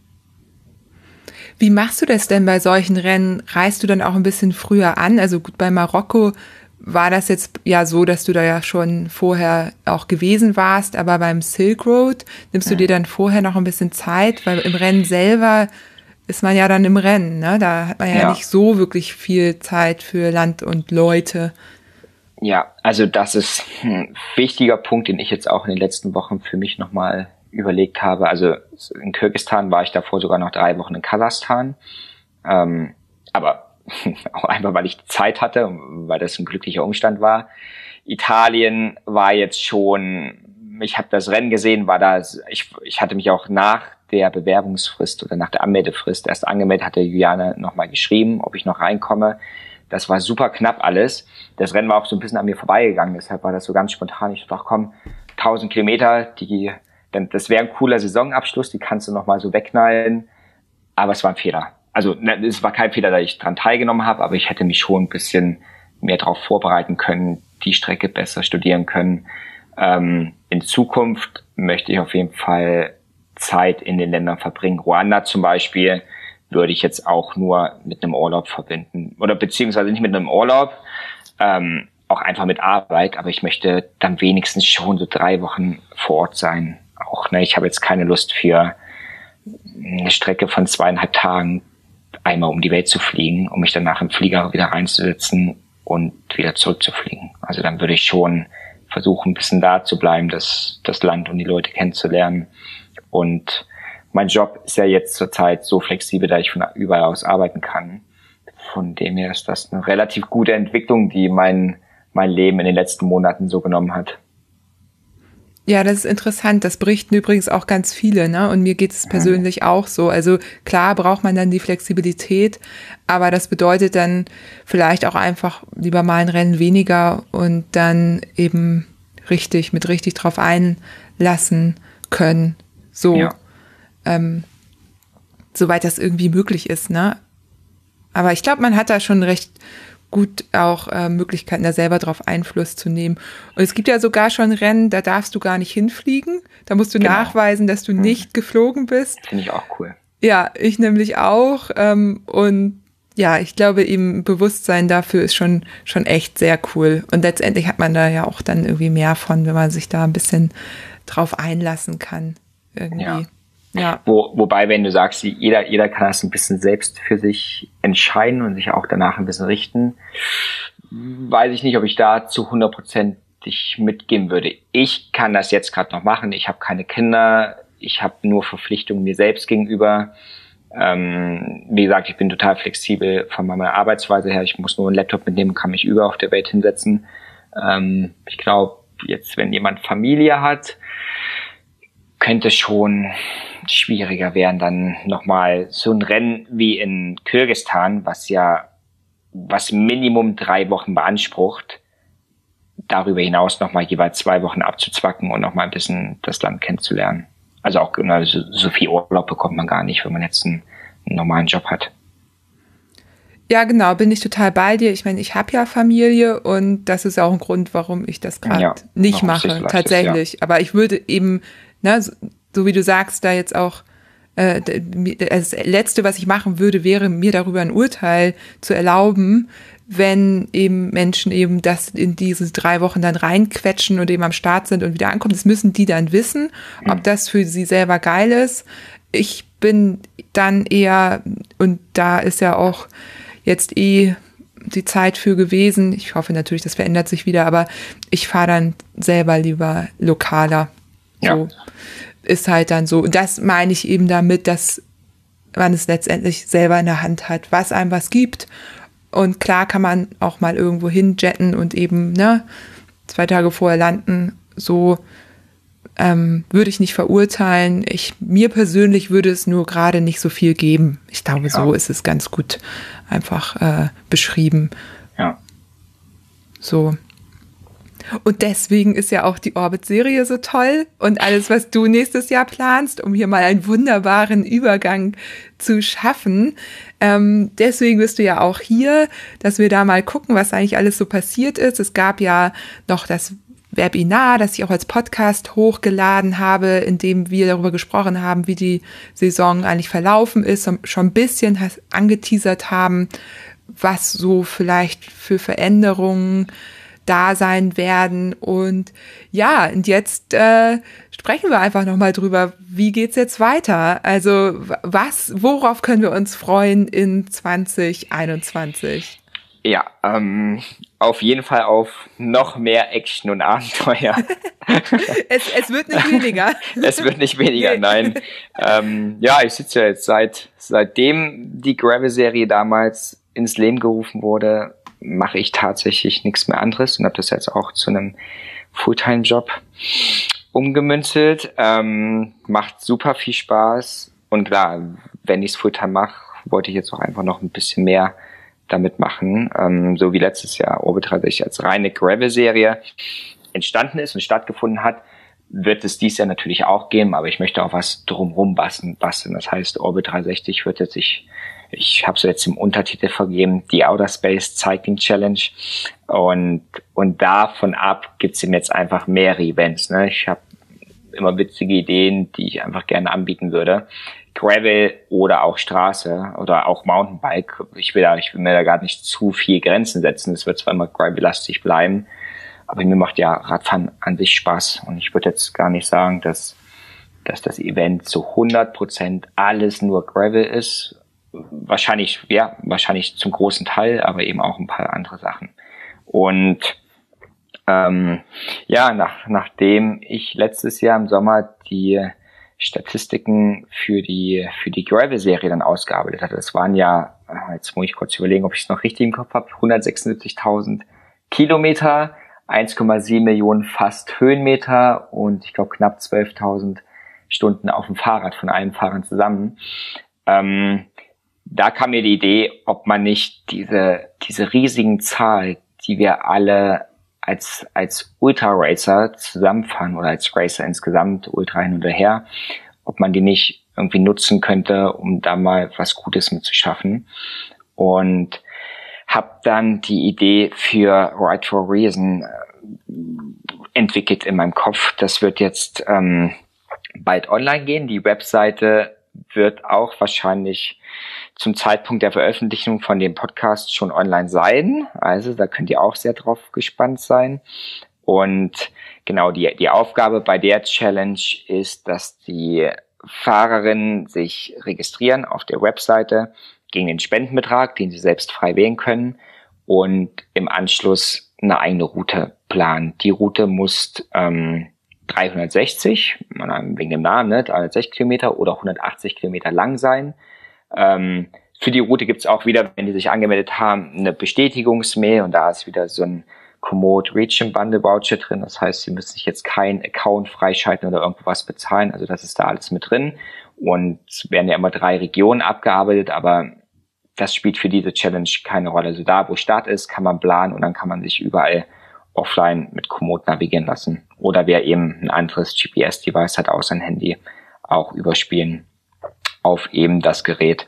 Wie machst du das denn bei solchen Rennen? Reist du dann auch ein bisschen früher an? Also gut, bei Marokko war das jetzt ja so, dass du da ja schon vorher auch gewesen warst, aber beim Silk Road nimmst du dir dann vorher noch ein bisschen Zeit, weil im Rennen selber ist man ja dann im Rennen, ne? Da hat man ja, ja. nicht so wirklich viel Zeit für Land und Leute. Ja, also das ist ein wichtiger Punkt, den ich jetzt auch in den letzten Wochen für mich nochmal überlegt habe. Also in Kirgistan war ich davor sogar noch drei Wochen in Kasachstan. Ähm, aber auch einfach, weil ich Zeit hatte, weil das ein glücklicher Umstand war. Italien war jetzt schon, ich habe das Rennen gesehen, war da, ich, ich hatte mich auch nach der Bewerbungsfrist oder nach der Anmeldefrist erst angemeldet, hatte Juliane nochmal geschrieben, ob ich noch reinkomme. Das war super knapp alles. Das Rennen war auch so ein bisschen an mir vorbeigegangen, deshalb war das so ganz spontan. Ich dachte, komm, 1000 Kilometer, die, das wäre ein cooler Saisonabschluss, die kannst du nochmal so wegknallen. Aber es war ein Fehler. Also es war kein Fehler, dass ich dran teilgenommen habe, aber ich hätte mich schon ein bisschen mehr darauf vorbereiten können, die Strecke besser studieren können. Ähm, in Zukunft möchte ich auf jeden Fall Zeit in den Ländern verbringen. Ruanda zum Beispiel würde ich jetzt auch nur mit einem Urlaub verbinden. Oder beziehungsweise nicht mit einem Urlaub, ähm, auch einfach mit Arbeit, aber ich möchte dann wenigstens schon so drei Wochen vor Ort sein. Auch, ne, ich habe jetzt keine Lust für eine Strecke von zweieinhalb Tagen einmal um die Welt zu fliegen, um mich danach im Flieger wieder reinzusetzen und wieder zurückzufliegen. Also dann würde ich schon versuchen, ein bisschen da zu bleiben, das, das Land und die Leute kennenzulernen. Und mein Job ist ja jetzt zurzeit so flexibel, dass ich von überall aus arbeiten kann. Von dem her ist das eine relativ gute Entwicklung, die mein, mein Leben in den letzten Monaten so genommen hat. Ja, das ist interessant. Das berichten übrigens auch ganz viele, ne? Und mir geht es persönlich auch so. Also klar braucht man dann die Flexibilität, aber das bedeutet dann vielleicht auch einfach lieber mal ein Rennen weniger und dann eben richtig, mit richtig drauf einlassen können. So. Ja. Ähm, soweit das irgendwie möglich ist, ne? Aber ich glaube, man hat da schon recht gut auch äh, Möglichkeiten, da selber drauf Einfluss zu nehmen. Und es gibt ja sogar schon Rennen, da darfst du gar nicht hinfliegen. Da musst du genau. nachweisen, dass du mhm. nicht geflogen bist. Finde ich auch cool. Ja, ich nämlich auch. Ähm, und ja, ich glaube eben Bewusstsein dafür ist schon, schon echt sehr cool. Und letztendlich hat man da ja auch dann irgendwie mehr von, wenn man sich da ein bisschen drauf einlassen kann. Irgendwie. Ja. Ja. Wo, wobei, wenn du sagst, jeder, jeder kann das ein bisschen selbst für sich entscheiden und sich auch danach ein bisschen richten, weiß ich nicht, ob ich da zu 100 Prozent dich mitgeben würde. Ich kann das jetzt gerade noch machen. Ich habe keine Kinder. Ich habe nur Verpflichtungen mir selbst gegenüber. Ähm, wie gesagt, ich bin total flexibel von meiner Arbeitsweise her. Ich muss nur einen Laptop mitnehmen, kann mich über auf der Welt hinsetzen. Ähm, ich glaube, jetzt, wenn jemand Familie hat, könnte schon schwieriger werden, dann nochmal so ein Rennen wie in Kirgistan, was ja, was Minimum drei Wochen beansprucht, darüber hinaus nochmal jeweils zwei Wochen abzuzwacken und nochmal ein bisschen das Land kennenzulernen. Also auch also so viel Urlaub bekommt man gar nicht, wenn man jetzt einen, einen normalen Job hat. Ja, genau, bin ich total bei dir. Ich meine, ich habe ja Familie und das ist auch ein Grund, warum ich das gerade ja, nicht mache, tatsächlich. Ist, ja. Aber ich würde eben, ne, so, wie du sagst, da jetzt auch äh, das Letzte, was ich machen würde, wäre mir darüber ein Urteil zu erlauben, wenn eben Menschen eben das in diese drei Wochen dann reinquetschen und eben am Start sind und wieder ankommen. Das müssen die dann wissen, ob das für sie selber geil ist. Ich bin dann eher, und da ist ja auch jetzt eh die Zeit für gewesen. Ich hoffe natürlich, das verändert sich wieder, aber ich fahre dann selber lieber lokaler. So ja. Ist halt dann so. Und das meine ich eben damit, dass man es letztendlich selber in der Hand hat, was einem was gibt und klar kann man auch mal irgendwo hinjetten und eben, ne, zwei Tage vorher landen. So ähm, würde ich nicht verurteilen. Ich, mir persönlich würde es nur gerade nicht so viel geben. Ich glaube, ja. so ist es ganz gut einfach äh, beschrieben. Ja. So. Und deswegen ist ja auch die Orbit-Serie so toll und alles, was du nächstes Jahr planst, um hier mal einen wunderbaren Übergang zu schaffen. Ähm, deswegen bist du ja auch hier, dass wir da mal gucken, was eigentlich alles so passiert ist. Es gab ja noch das Webinar, das ich auch als Podcast hochgeladen habe, in dem wir darüber gesprochen haben, wie die Saison eigentlich verlaufen ist, und schon ein bisschen angeteasert haben, was so vielleicht für Veränderungen da sein werden. Und ja, und jetzt äh, sprechen wir einfach nochmal drüber, wie geht's jetzt weiter? Also was, worauf können wir uns freuen in 2021? Ja, ähm, auf jeden Fall auf noch mehr Action und Abenteuer. es, es wird nicht weniger. es wird nicht weniger, nee. nein. Ähm, ja, ich sitze ja jetzt seit seitdem die Gravel-Serie damals ins Leben gerufen wurde, mache ich tatsächlich nichts mehr anderes und habe das jetzt auch zu einem Fulltime-Job umgemünzelt. Ähm, macht super viel Spaß und klar, wenn ich es Fulltime mache, wollte ich jetzt auch einfach noch ein bisschen mehr damit machen, ähm, so wie letztes Jahr Orbit tatsächlich als reine Gravel-Serie entstanden ist und stattgefunden hat, wird es dies Jahr natürlich auch geben, aber ich möchte auch was drumherum basteln. Das heißt, Orbit 360 wird jetzt sich ich habe so jetzt im Untertitel vergeben, die Outer Space Cycling Challenge. Und, und davon ab gibt's ihm jetzt einfach mehrere Events. Ne? Ich habe immer witzige Ideen, die ich einfach gerne anbieten würde. Gravel oder auch Straße oder auch Mountainbike. Ich will, da, ich will mir da gar nicht zu viel Grenzen setzen. Es wird zwar immer Gravel-lastig bleiben, aber mir macht ja Radfahren an sich Spaß. Und ich würde jetzt gar nicht sagen, dass, dass das Event zu 100 Prozent alles nur Gravel ist wahrscheinlich, ja, wahrscheinlich zum großen Teil, aber eben auch ein paar andere Sachen. Und ähm, ja, nach, nachdem ich letztes Jahr im Sommer die Statistiken für die für die Gravel-Serie dann ausgearbeitet hatte, das waren ja, jetzt muss ich kurz überlegen, ob ich es noch richtig im Kopf habe, 176.000 Kilometer, 1,7 Millionen fast Höhenmeter und ich glaube knapp 12.000 Stunden auf dem Fahrrad von allen Fahrern zusammen. Ähm, da kam mir die Idee, ob man nicht diese, diese riesigen Zahl, die wir alle als, als Ultra-Racer zusammenfahren oder als Racer insgesamt, Ultra hin und her, ob man die nicht irgendwie nutzen könnte, um da mal was Gutes mitzuschaffen. Und habe dann die Idee für Right for Reason äh, entwickelt in meinem Kopf. Das wird jetzt ähm, bald online gehen. Die Webseite wird auch wahrscheinlich zum Zeitpunkt der Veröffentlichung von dem Podcast schon online sein. Also da könnt ihr auch sehr drauf gespannt sein. Und genau die, die Aufgabe bei der Challenge ist, dass die Fahrerinnen sich registrieren auf der Webseite gegen den Spendenbetrag, den sie selbst frei wählen können und im Anschluss eine eigene Route planen. Die Route muss ähm, 360, wegen dem Namen, ne, 360 Kilometer oder 180 Kilometer lang sein. Ähm, für die Route gibt's auch wieder, wenn die sich angemeldet haben, eine Bestätigungsmail und da ist wieder so ein Komoot Region Bundle Voucher drin. Das heißt, Sie müssen sich jetzt keinen Account freischalten oder irgendwas bezahlen. Also das ist da alles mit drin. Und werden ja immer drei Regionen abgearbeitet, aber das spielt für diese Challenge keine Rolle. Also da, wo Start ist, kann man planen und dann kann man sich überall offline mit Komoot navigieren lassen. Oder wer eben ein anderes GPS-Device hat, auch sein Handy, auch überspielen auf eben das Gerät.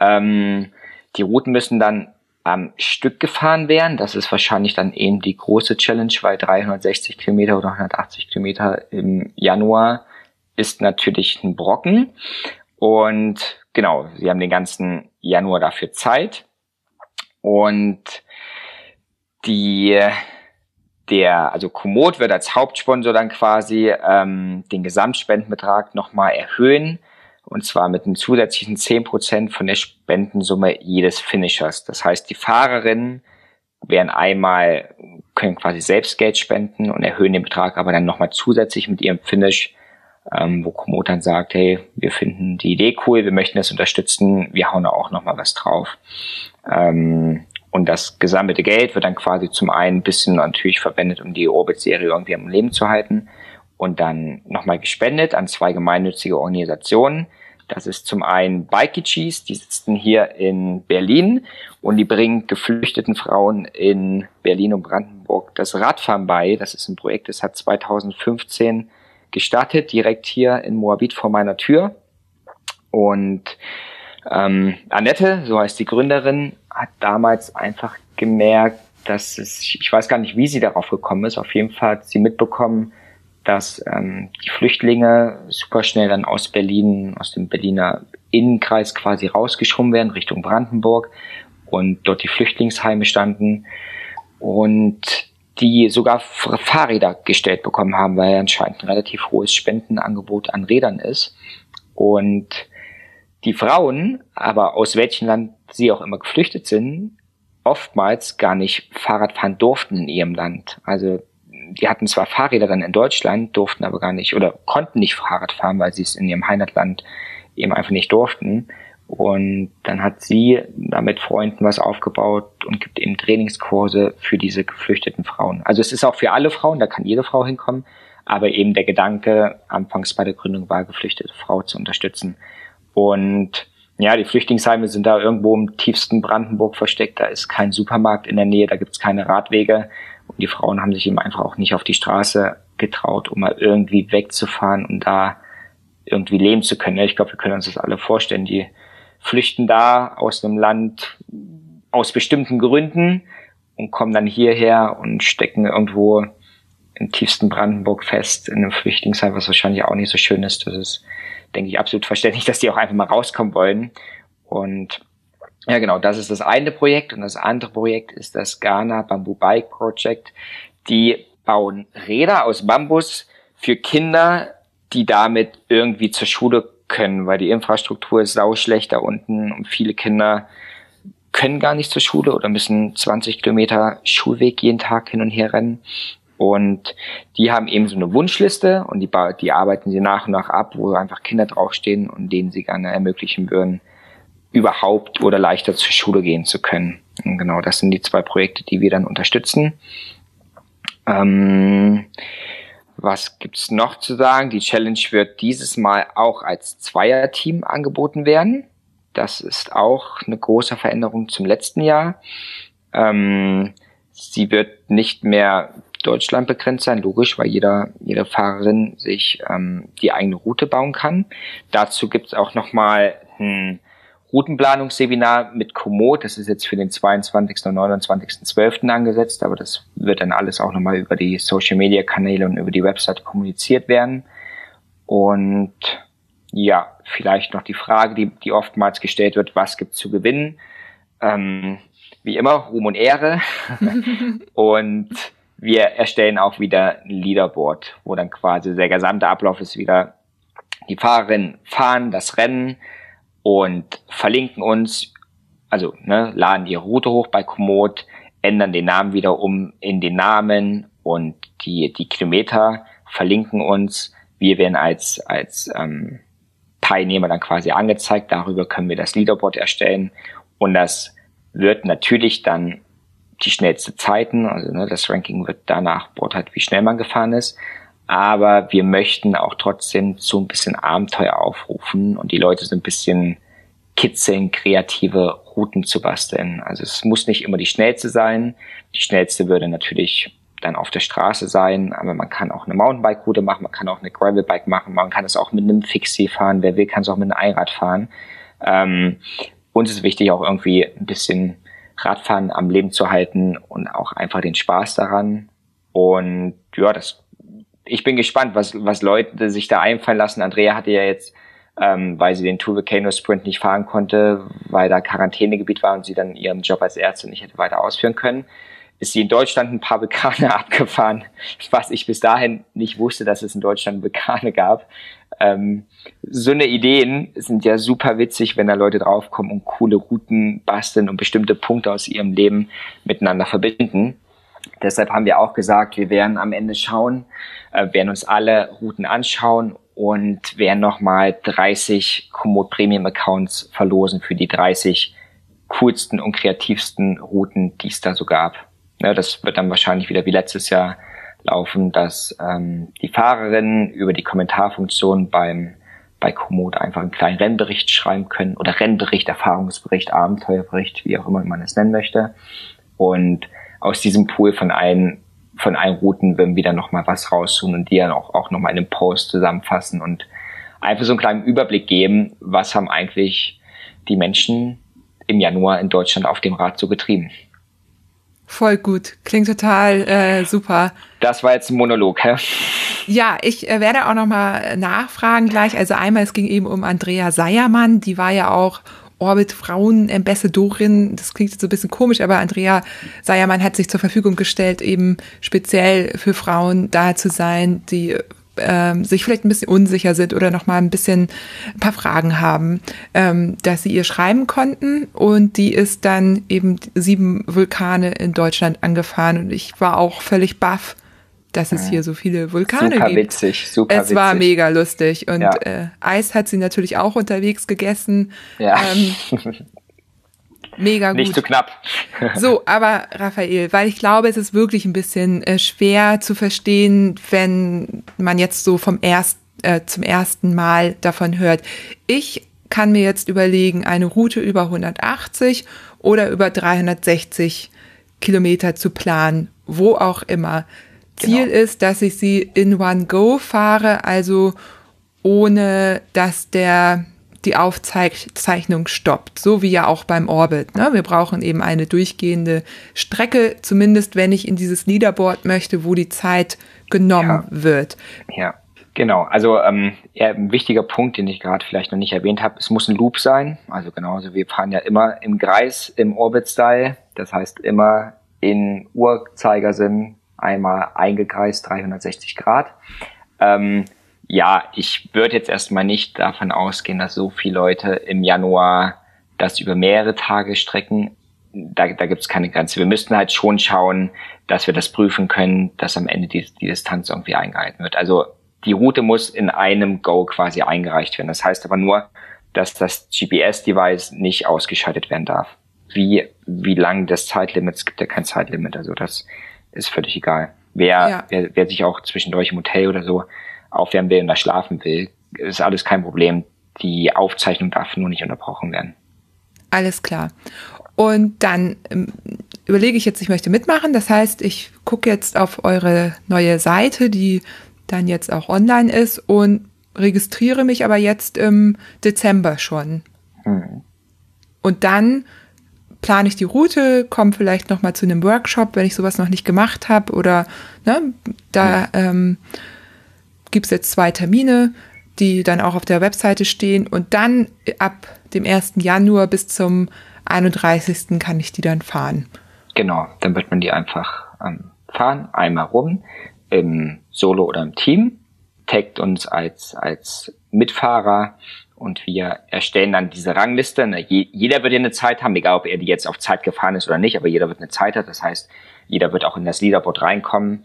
Ähm, die Routen müssen dann am Stück gefahren werden. Das ist wahrscheinlich dann eben die große Challenge, weil 360 Kilometer oder 180 Kilometer im Januar ist natürlich ein Brocken. Und genau, sie haben den ganzen Januar dafür Zeit. Und die der, also Komoot wird als Hauptsponsor dann quasi ähm, den Gesamtspendenbetrag nochmal erhöhen. Und zwar mit einem zusätzlichen 10% von der Spendensumme jedes Finishers. Das heißt, die Fahrerinnen werden einmal, können quasi selbst Geld spenden und erhöhen den Betrag aber dann nochmal zusätzlich mit ihrem Finish, ähm, wo Komoot dann sagt, hey, wir finden die Idee cool, wir möchten das unterstützen, wir hauen da auch nochmal was drauf. Ähm, und das gesammelte Geld wird dann quasi zum einen ein bisschen natürlich verwendet, um die Orbit-Serie irgendwie am Leben zu halten und dann nochmal gespendet an zwei gemeinnützige Organisationen. Das ist zum einen Bikey Cheese, die sitzen hier in Berlin und die bringen geflüchteten Frauen in Berlin und Brandenburg das Radfahren bei. Das ist ein Projekt, das hat 2015 gestartet, direkt hier in Moabit vor meiner Tür. Und ähm, Annette, so heißt die Gründerin, hat damals einfach gemerkt, dass es, ich weiß gar nicht, wie sie darauf gekommen ist, auf jeden Fall hat sie mitbekommen, dass ähm, die Flüchtlinge super schnell dann aus Berlin, aus dem Berliner Innenkreis quasi rausgeschoben werden, Richtung Brandenburg. Und dort die Flüchtlingsheime standen. Und die sogar Fahrräder gestellt bekommen haben, weil anscheinend ein relativ hohes Spendenangebot an Rädern ist. Und die Frauen, aber aus welchem Land sie auch immer geflüchtet sind, oftmals gar nicht Fahrrad fahren durften in ihrem Land. Also die hatten zwar Fahrräder dann in Deutschland, durften aber gar nicht oder konnten nicht Fahrrad fahren, weil sie es in ihrem Heimatland eben einfach nicht durften. Und dann hat sie da mit Freunden was aufgebaut und gibt eben Trainingskurse für diese geflüchteten Frauen. Also es ist auch für alle Frauen, da kann jede Frau hinkommen, aber eben der Gedanke anfangs bei der Gründung war, geflüchtete Frau zu unterstützen. Und ja, die Flüchtlingsheime sind da irgendwo im tiefsten Brandenburg versteckt. Da ist kein Supermarkt in der Nähe, da gibt's keine Radwege. Und die Frauen haben sich eben einfach auch nicht auf die Straße getraut, um mal irgendwie wegzufahren und da irgendwie leben zu können. Ich glaube, wir können uns das alle vorstellen. Die flüchten da aus einem Land aus bestimmten Gründen und kommen dann hierher und stecken irgendwo im tiefsten Brandenburg fest in einem Flüchtlingsheim, was wahrscheinlich auch nicht so schön ist. Das ist denke ich, absolut verständlich, dass die auch einfach mal rauskommen wollen. Und ja, genau, das ist das eine Projekt. Und das andere Projekt ist das Ghana Bamboo Bike Project. Die bauen Räder aus Bambus für Kinder, die damit irgendwie zur Schule können, weil die Infrastruktur ist sau schlecht da unten und viele Kinder können gar nicht zur Schule oder müssen 20 Kilometer Schulweg jeden Tag hin und her rennen. Und die haben eben so eine Wunschliste und die, die arbeiten sie nach und nach ab, wo einfach Kinder draufstehen und denen sie gerne ermöglichen würden, überhaupt oder leichter zur Schule gehen zu können. Und genau, das sind die zwei Projekte, die wir dann unterstützen. Ähm, was gibt's noch zu sagen? Die Challenge wird dieses Mal auch als Zweierteam angeboten werden. Das ist auch eine große Veränderung zum letzten Jahr. Ähm, sie wird nicht mehr Deutschland begrenzt sein, logisch, weil jeder, jede Fahrerin sich ähm, die eigene Route bauen kann. Dazu gibt es auch nochmal ein Routenplanungsseminar mit Komoot. Das ist jetzt für den 22. und 29.12. angesetzt, aber das wird dann alles auch nochmal über die Social-Media-Kanäle und über die Website kommuniziert werden. Und ja, vielleicht noch die Frage, die, die oftmals gestellt wird, was gibt zu gewinnen? Ähm, wie immer, Ruhm und Ehre. und wir erstellen auch wieder ein Leaderboard, wo dann quasi der gesamte Ablauf ist wieder, die Fahrerinnen fahren das Rennen und verlinken uns, also ne, laden ihre Route hoch bei Komoot, ändern den Namen wieder um in den Namen und die, die Kilometer verlinken uns. Wir werden als, als ähm, Teilnehmer dann quasi angezeigt. Darüber können wir das Leaderboard erstellen und das wird natürlich dann die schnellste Zeiten. Also ne, das Ranking wird danach beurteilt, wie schnell man gefahren ist. Aber wir möchten auch trotzdem so ein bisschen Abenteuer aufrufen und die Leute so ein bisschen kitzeln, kreative Routen zu basteln. Also es muss nicht immer die schnellste sein. Die schnellste würde natürlich dann auf der Straße sein, aber man kann auch eine Mountainbike-Route machen, man kann auch eine Gravelbike machen, man kann es auch mit einem Fixie fahren, wer will, kann es auch mit einem Einrad fahren. Ähm, uns ist wichtig, auch irgendwie ein bisschen Radfahren am Leben zu halten und auch einfach den Spaß daran. Und ja, das, ich bin gespannt, was, was Leute sich da einfallen lassen. Andrea hatte ja jetzt ähm, weil sie den Two Volcano Sprint nicht fahren konnte, weil da Quarantänegebiet war und sie dann ihren Job als Ärztin nicht hätte weiter ausführen können ist sie in Deutschland ein paar Vulkane abgefahren, was ich bis dahin nicht wusste, dass es in Deutschland Vulkane gab. Ähm, so eine Ideen sind ja super witzig, wenn da Leute draufkommen und coole Routen basteln und bestimmte Punkte aus ihrem Leben miteinander verbinden. Deshalb haben wir auch gesagt, wir werden am Ende schauen, äh, werden uns alle Routen anschauen und werden nochmal 30 Komoot Premium Accounts verlosen für die 30 coolsten und kreativsten Routen, die es da so gab. Ja, das wird dann wahrscheinlich wieder wie letztes Jahr laufen, dass ähm, die Fahrerinnen über die Kommentarfunktion beim bei Komoot einfach einen kleinen Rennbericht schreiben können oder Rennbericht, Erfahrungsbericht, Abenteuerbericht, wie auch immer man es nennen möchte. Und aus diesem Pool von allen von allen Routen werden wir dann nochmal was raussuchen und die dann auch, auch nochmal in einem Post zusammenfassen und einfach so einen kleinen Überblick geben, was haben eigentlich die Menschen im Januar in Deutschland auf dem Rad so getrieben. Voll gut. Klingt total äh, super. Das war jetzt ein Monolog, hä? Ja, ich äh, werde auch nochmal nachfragen gleich. Also einmal, es ging eben um Andrea Seiermann, die war ja auch Orbit Frauen Ambassadorin. Das klingt jetzt so ein bisschen komisch, aber Andrea Seiermann hat sich zur Verfügung gestellt, eben speziell für Frauen da zu sein, die ähm, sich vielleicht ein bisschen unsicher sind oder noch mal ein bisschen ein paar Fragen haben, ähm, dass sie ihr schreiben konnten und die ist dann eben sieben Vulkane in Deutschland angefahren und ich war auch völlig baff, dass es hier so viele Vulkane super gibt. Witzig, super es witzig. war mega lustig und Ja. äh, Eis hat sie natürlich auch unterwegs gegessen. Ja. Ähm, mega gut. Nicht zu knapp. So, aber Raphael, weil ich glaube, es ist wirklich ein bisschen äh, schwer zu verstehen, wenn man jetzt so vom erst, äh, zum ersten Mal davon hört. Ich kann mir jetzt überlegen, eine Route über 180 oder über 360 Kilometer zu planen, wo auch immer. Ziel Genau. ist, dass ich sie in One Go fahre, also ohne dass der die Aufzeichnung stoppt, so wie ja auch beim Orbit. Ne? Wir brauchen eben eine durchgehende Strecke, zumindest wenn ich in dieses Leaderboard möchte, wo die Zeit genommen Ja. wird. Ja, genau. Also ähm, ja, ein wichtiger Punkt, den ich gerade vielleicht noch nicht erwähnt habe, es muss ein Loop sein. Also genauso, wir fahren ja immer im Kreis im Orbit-Style. Das heißt immer in Uhrzeigersinn einmal eingekreist 360 Grad. Ähm, ja, ich würde jetzt erstmal nicht davon ausgehen, dass so viele Leute im Januar das über mehrere Tage strecken. Da, da gibt es keine Grenze. Wir müssten halt schon schauen, dass wir das prüfen können, dass am Ende die, die Distanz irgendwie eingehalten wird. Also die Route muss in einem Go quasi eingereicht werden. Das heißt aber nur, dass das GPS-Device nicht ausgeschaltet werden darf. Wie, wie lang das Zeitlimit, es gibt ja kein Zeitlimit, also das ist völlig egal. Wer, Ja. wer, wer sich auch zwischendurch im Hotel oder so aufwärmen will und da schlafen will, ist alles kein Problem. Die Aufzeichnung darf nur nicht unterbrochen werden. Alles klar. Und dann ähm, überlege ich jetzt, ich möchte mitmachen. Das heißt, ich gucke jetzt auf eure neue Seite, die dann jetzt auch online ist und registriere mich aber jetzt im Dezember schon. Hm. Und dann plane ich die Route, komme vielleicht noch mal zu einem Workshop, wenn ich sowas noch nicht gemacht habe oder ne, da ähm, gibt es jetzt zwei Termine, die dann auch auf der Webseite stehen und dann ab dem 1. Januar bis zum 31. kann ich die dann fahren. Genau, dann wird man die einfach ähm, fahren, einmal rum, im Solo oder im Team, taggt uns als, als Mitfahrer und wir erstellen dann diese Rangliste. Je- Jeder wird ja eine Zeit haben, egal ob er die jetzt auf Zeit gefahren ist oder nicht, aber jeder wird eine Zeit haben. Das heißt, jeder wird auch in das Leaderboard reinkommen.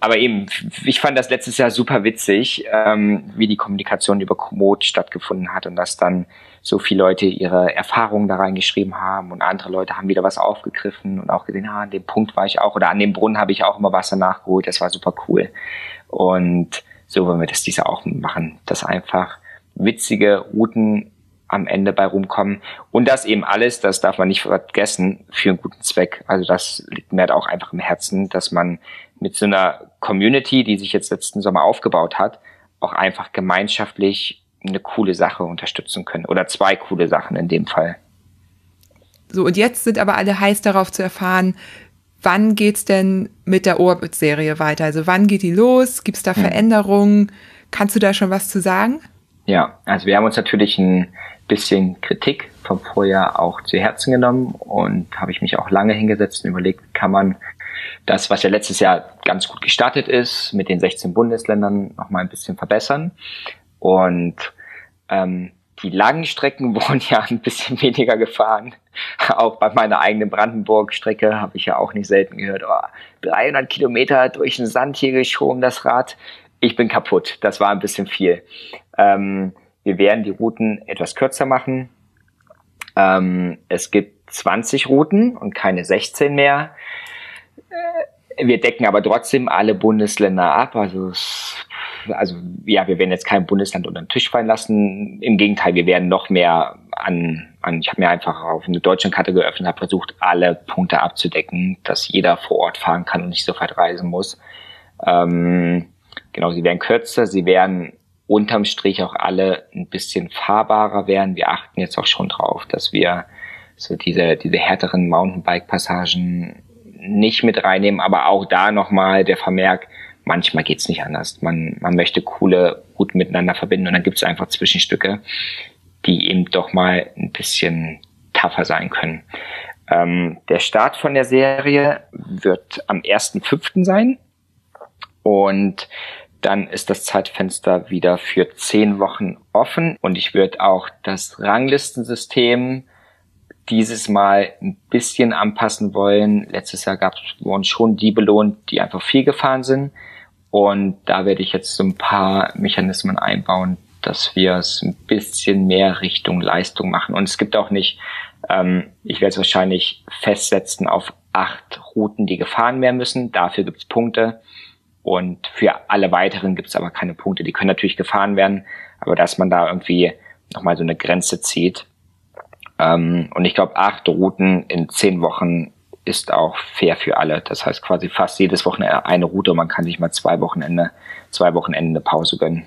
Aber eben, ich fand das letztes Jahr super witzig, ähm, wie die Kommunikation über Komoot stattgefunden hat und dass dann so viele Leute ihre Erfahrungen da reingeschrieben haben und andere Leute haben wieder was aufgegriffen und auch gesehen, ah, an dem Punkt war ich auch oder an dem Brunnen habe ich auch immer Wasser nachgeholt. Das war super cool. Und so wollen wir das diese auch machen, dass einfach witzige Routen am Ende bei rumkommen. Und das eben alles, das darf man nicht vergessen, für einen guten Zweck. Also das liegt mir halt auch einfach im Herzen, dass man mit so einer Community, die sich jetzt letzten Sommer aufgebaut hat, auch einfach gemeinschaftlich eine coole Sache unterstützen können. Oder zwei coole Sachen in dem Fall. So, und jetzt sind aber alle heiß darauf zu erfahren, wann geht's denn mit der Orbit-Serie weiter? Also wann geht die los? Gibt's da Veränderungen? Kannst du da schon was zu sagen? Ja, also wir haben uns natürlich ein bisschen Kritik vom Vorjahr auch zu Herzen genommen und habe ich mich auch lange hingesetzt und überlegt, kann man das, was ja letztes Jahr ganz gut gestartet ist, mit den 16 Bundesländern noch mal ein bisschen verbessern. Und ähm, die langen Strecken wurden ja ein bisschen weniger gefahren. Auch bei meiner eigenen Brandenburg-Strecke habe ich ja auch nicht selten gehört, oh, 300 Kilometer durch den Sand hier geschoben, das Rad. Ich bin kaputt. Das war ein bisschen viel. Ähm, wir werden die Routen etwas kürzer machen. Ähm, es gibt 20 Routen und keine 16 mehr. Äh, wir decken aber trotzdem alle Bundesländer ab. Also, also ja, wir werden jetzt kein Bundesland unter den Tisch fallen lassen. Im Gegenteil, wir werden noch mehr an, an ich habe mir einfach auf eine Deutschlandkarte geöffnet, habe versucht, alle Punkte abzudecken, dass jeder vor Ort fahren kann und nicht so weit reisen muss. Ähm, genau, sie werden kürzer, sie werden unterm Strich auch alle ein bisschen fahrbarer werden. Wir achten jetzt auch schon drauf, dass wir so diese, diese härteren Mountainbike-Passagen nicht mit reinnehmen, aber auch da nochmal der Vermerk, manchmal geht's nicht anders. Man, man möchte coole Routen miteinander verbinden und dann gibt's einfach Zwischenstücke, die eben doch mal ein bisschen tougher sein können. Ähm, der Start von der Serie wird am 1.5. sein und dann ist das Zeitfenster wieder für zehn Wochen offen und ich würde auch das Ranglistensystem dieses Mal ein bisschen anpassen wollen. Letztes Jahr gab es wurden schon die belohnt, die einfach viel gefahren sind. Und da werde ich jetzt so ein paar Mechanismen einbauen, dass wir es ein bisschen mehr Richtung Leistung machen. Und es gibt auch nicht, ähm, ich werde es wahrscheinlich festsetzen auf acht Routen, die gefahren werden müssen. Dafür gibt es Punkte. Und für alle weiteren gibt es aber keine Punkte. Die können natürlich gefahren werden, aber dass man da irgendwie nochmal so eine Grenze zieht. Ähm, und ich glaube, acht Routen in zehn Wochen ist auch fair für alle. Das heißt quasi fast jedes Wochenende eine Route und man kann sich mal zwei Wochenende, zwei Wochenende eine Pause gönnen.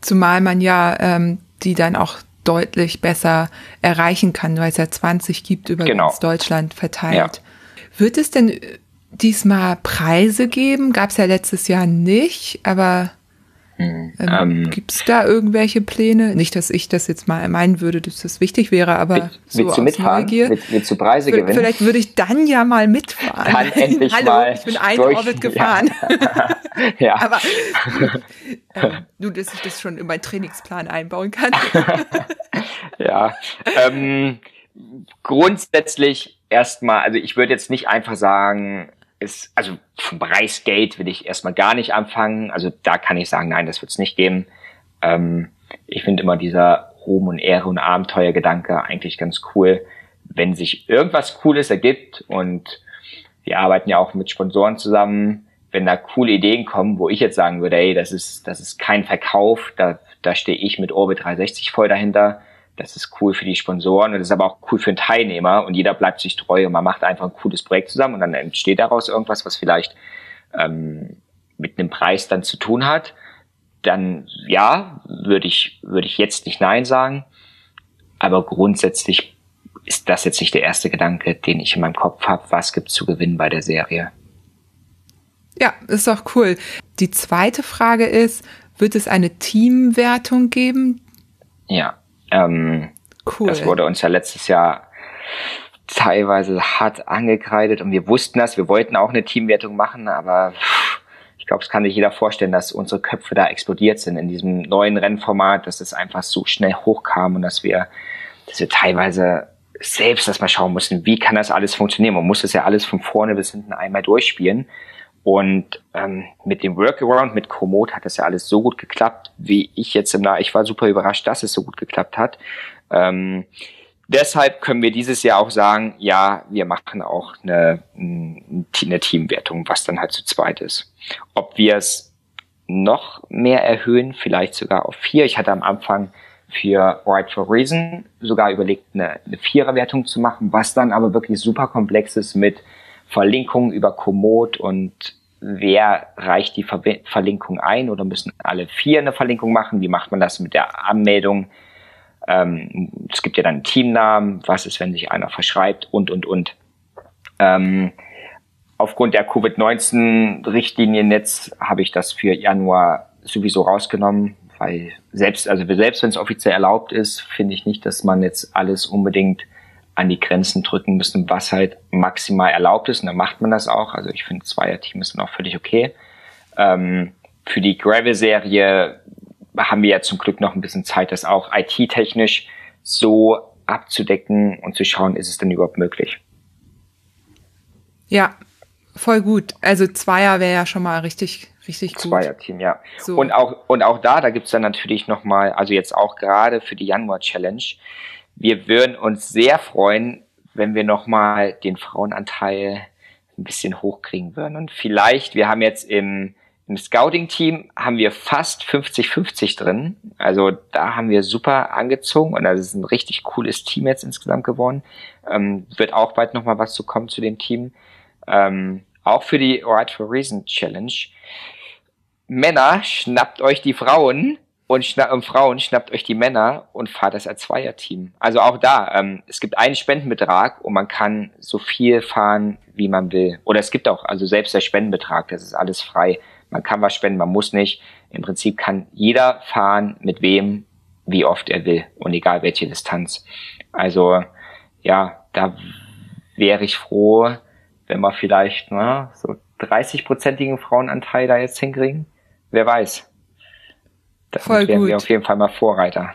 Zumal man ja ähm, die dann auch deutlich besser erreichen kann, weil es ja 20 gibt über genau. ganz Deutschland verteilt. Ja. Wird es denn diesmal Preise geben? Gab es ja letztes Jahr nicht, aber hm, ähm, ähm, gibt es da irgendwelche Pläne? Nicht, dass ich das jetzt mal meinen würde, dass das wichtig wäre, aber Will, so willst du mitfahren? Neugier. Willst, willst du Preise v gewinnen? Vielleicht würde ich dann ja mal mitfahren. Dann endlich Hallo, mal ich bin ein durch, Orbit gefahren. Ja. ja. aber äh, nur, dass ich das schon in meinen Trainingsplan einbauen kann. ja. Ähm, grundsätzlich erstmal, also ich würde jetzt nicht einfach sagen, ist, also vom Preisgeld will ich erstmal gar nicht anfangen. Also da kann ich sagen, nein, das wird es nicht geben. Ähm, ich finde immer dieser Ruhm und Ehre und Abenteuergedanke eigentlich ganz cool. Wenn sich irgendwas Cooles ergibt und wir arbeiten ja auch mit Sponsoren zusammen, wenn da coole Ideen kommen, wo ich jetzt sagen würde, ey, das ist, das ist kein Verkauf, da, da stehe ich mit Orbit 360 voll dahinter, das ist cool für die Sponsoren und das ist aber auch cool für den Teilnehmer und jeder bleibt sich treu und man macht einfach ein cooles Projekt zusammen und dann entsteht daraus irgendwas, was vielleicht ähm, mit einem Preis dann zu tun hat. Dann ja, würde ich, würde ich jetzt nicht Nein sagen. Aber grundsätzlich ist das jetzt nicht der erste Gedanke, den ich in meinem Kopf habe. Was gibt zu gewinnen bei der Serie? Ja, ist doch cool. Die zweite Frage ist, wird es eine Teamwertung geben? Ja, ähm, cool. Das wurde uns ja letztes Jahr teilweise hart angekreidet und wir wussten das, wir wollten auch eine Teamwertung machen, aber ich glaube, es kann sich jeder vorstellen, dass unsere Köpfe da explodiert sind in diesem neuen Rennformat, dass es einfach so schnell hochkam und dass wir, dass wir teilweise selbst erstmal schauen mussten, wie kann das alles funktionieren. Man muss das ja alles von vorne bis hinten einmal durchspielen. Und ähm, mit dem Workaround, mit Komoot hat das ja alles so gut geklappt, wie ich jetzt im Nah. Ich war super überrascht, dass es so gut geklappt hat. Ähm, deshalb können wir dieses Jahr auch sagen, ja, wir machen auch eine, eine Teamwertung, was dann halt zu zweit ist. Ob wir es noch mehr erhöhen, vielleicht sogar auf vier. Ich hatte am Anfang für Right for Reason sogar überlegt, eine, eine Viererwertung zu machen, was dann aber wirklich super komplex ist mit Verlinkung über Komoot und wer reicht die Ver Verlinkung ein oder müssen alle vier eine Verlinkung machen? Wie macht man das mit der Anmeldung? Ähm, es gibt ja dann einen Teamnamen, was ist, wenn sich einer verschreibt und, und, und. Ähm, aufgrund der Covid-19-Richtlinien jetzt habe ich das für Januar sowieso rausgenommen, weil selbst, also selbst wenn es offiziell erlaubt ist, finde ich nicht, dass man jetzt alles unbedingt an die Grenzen drücken müssen, was halt maximal erlaubt ist. Und dann macht man das auch. Also ich finde, Zweier-Team ist dann auch völlig okay. Ähm, für die Gravel-Serie haben wir ja zum Glück noch ein bisschen Zeit, das auch IT-technisch so abzudecken und zu schauen, ist es denn überhaupt möglich. Ja, voll gut. Also Zweier wäre ja schon mal richtig, richtig gut. Zweier-Team, ja. So. Und auch, und auch da, da gibt's dann natürlich nochmal, also jetzt auch gerade für die Januar-Challenge, wir würden uns sehr freuen, wenn wir nochmal den Frauenanteil ein bisschen hochkriegen würden. Und vielleicht, wir haben jetzt im, im Scouting-Team haben wir fast 50-50 drin. Also da haben wir super angezogen und das ist ein richtig cooles Team jetzt insgesamt geworden. Ähm, wird auch bald nochmal was zu kommen zu dem Team. Ähm, auch für die Right for Reason Challenge. Männer, schnappt euch die Frauen und, schna und Frauen, schnappt euch die Männer und fahrt das als Zweierteam. Also auch da, ähm, es gibt einen Spendenbetrag und man kann so viel fahren, wie man will. Oder es gibt auch, also selbst der Spendenbetrag, das ist alles frei. Man kann was spenden, man muss nicht. Im Prinzip kann jeder fahren, mit wem, wie oft er will und egal welche Distanz. Also ja, da wäre ich froh, wenn wir vielleicht ne, so 30-prozentigen Frauenanteil da jetzt hinkriegen. Wer weiß. Das wären gut. wir auf jeden Fall mal Vorreiter.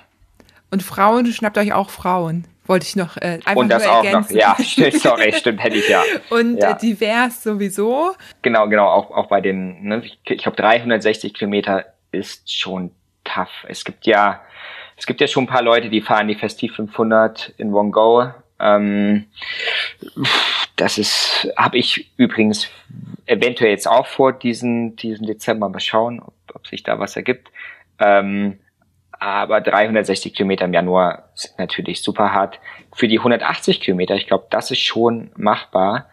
Und Frauen, schnappt euch auch Frauen. Wollte ich noch äh, einfach Und das nur auch noch, ja, sorry, stimmt, hätte ich ja. Und ja. Äh, divers sowieso. Genau, genau, auch, auch bei den, ne, ich, ich glaube 360 Kilometer ist schon tough. Es gibt ja, es gibt ja schon ein paar Leute, die fahren die Festiv 500 in One Go. Ähm, das ist, habe ich übrigens eventuell jetzt auch vor diesen, diesen Dezember. Mal schauen, ob, ob sich da was ergibt. Ähm, aber 360 Kilometer im Januar sind natürlich super hart. Für die 180 Kilometer, ich glaube, das ist schon machbar.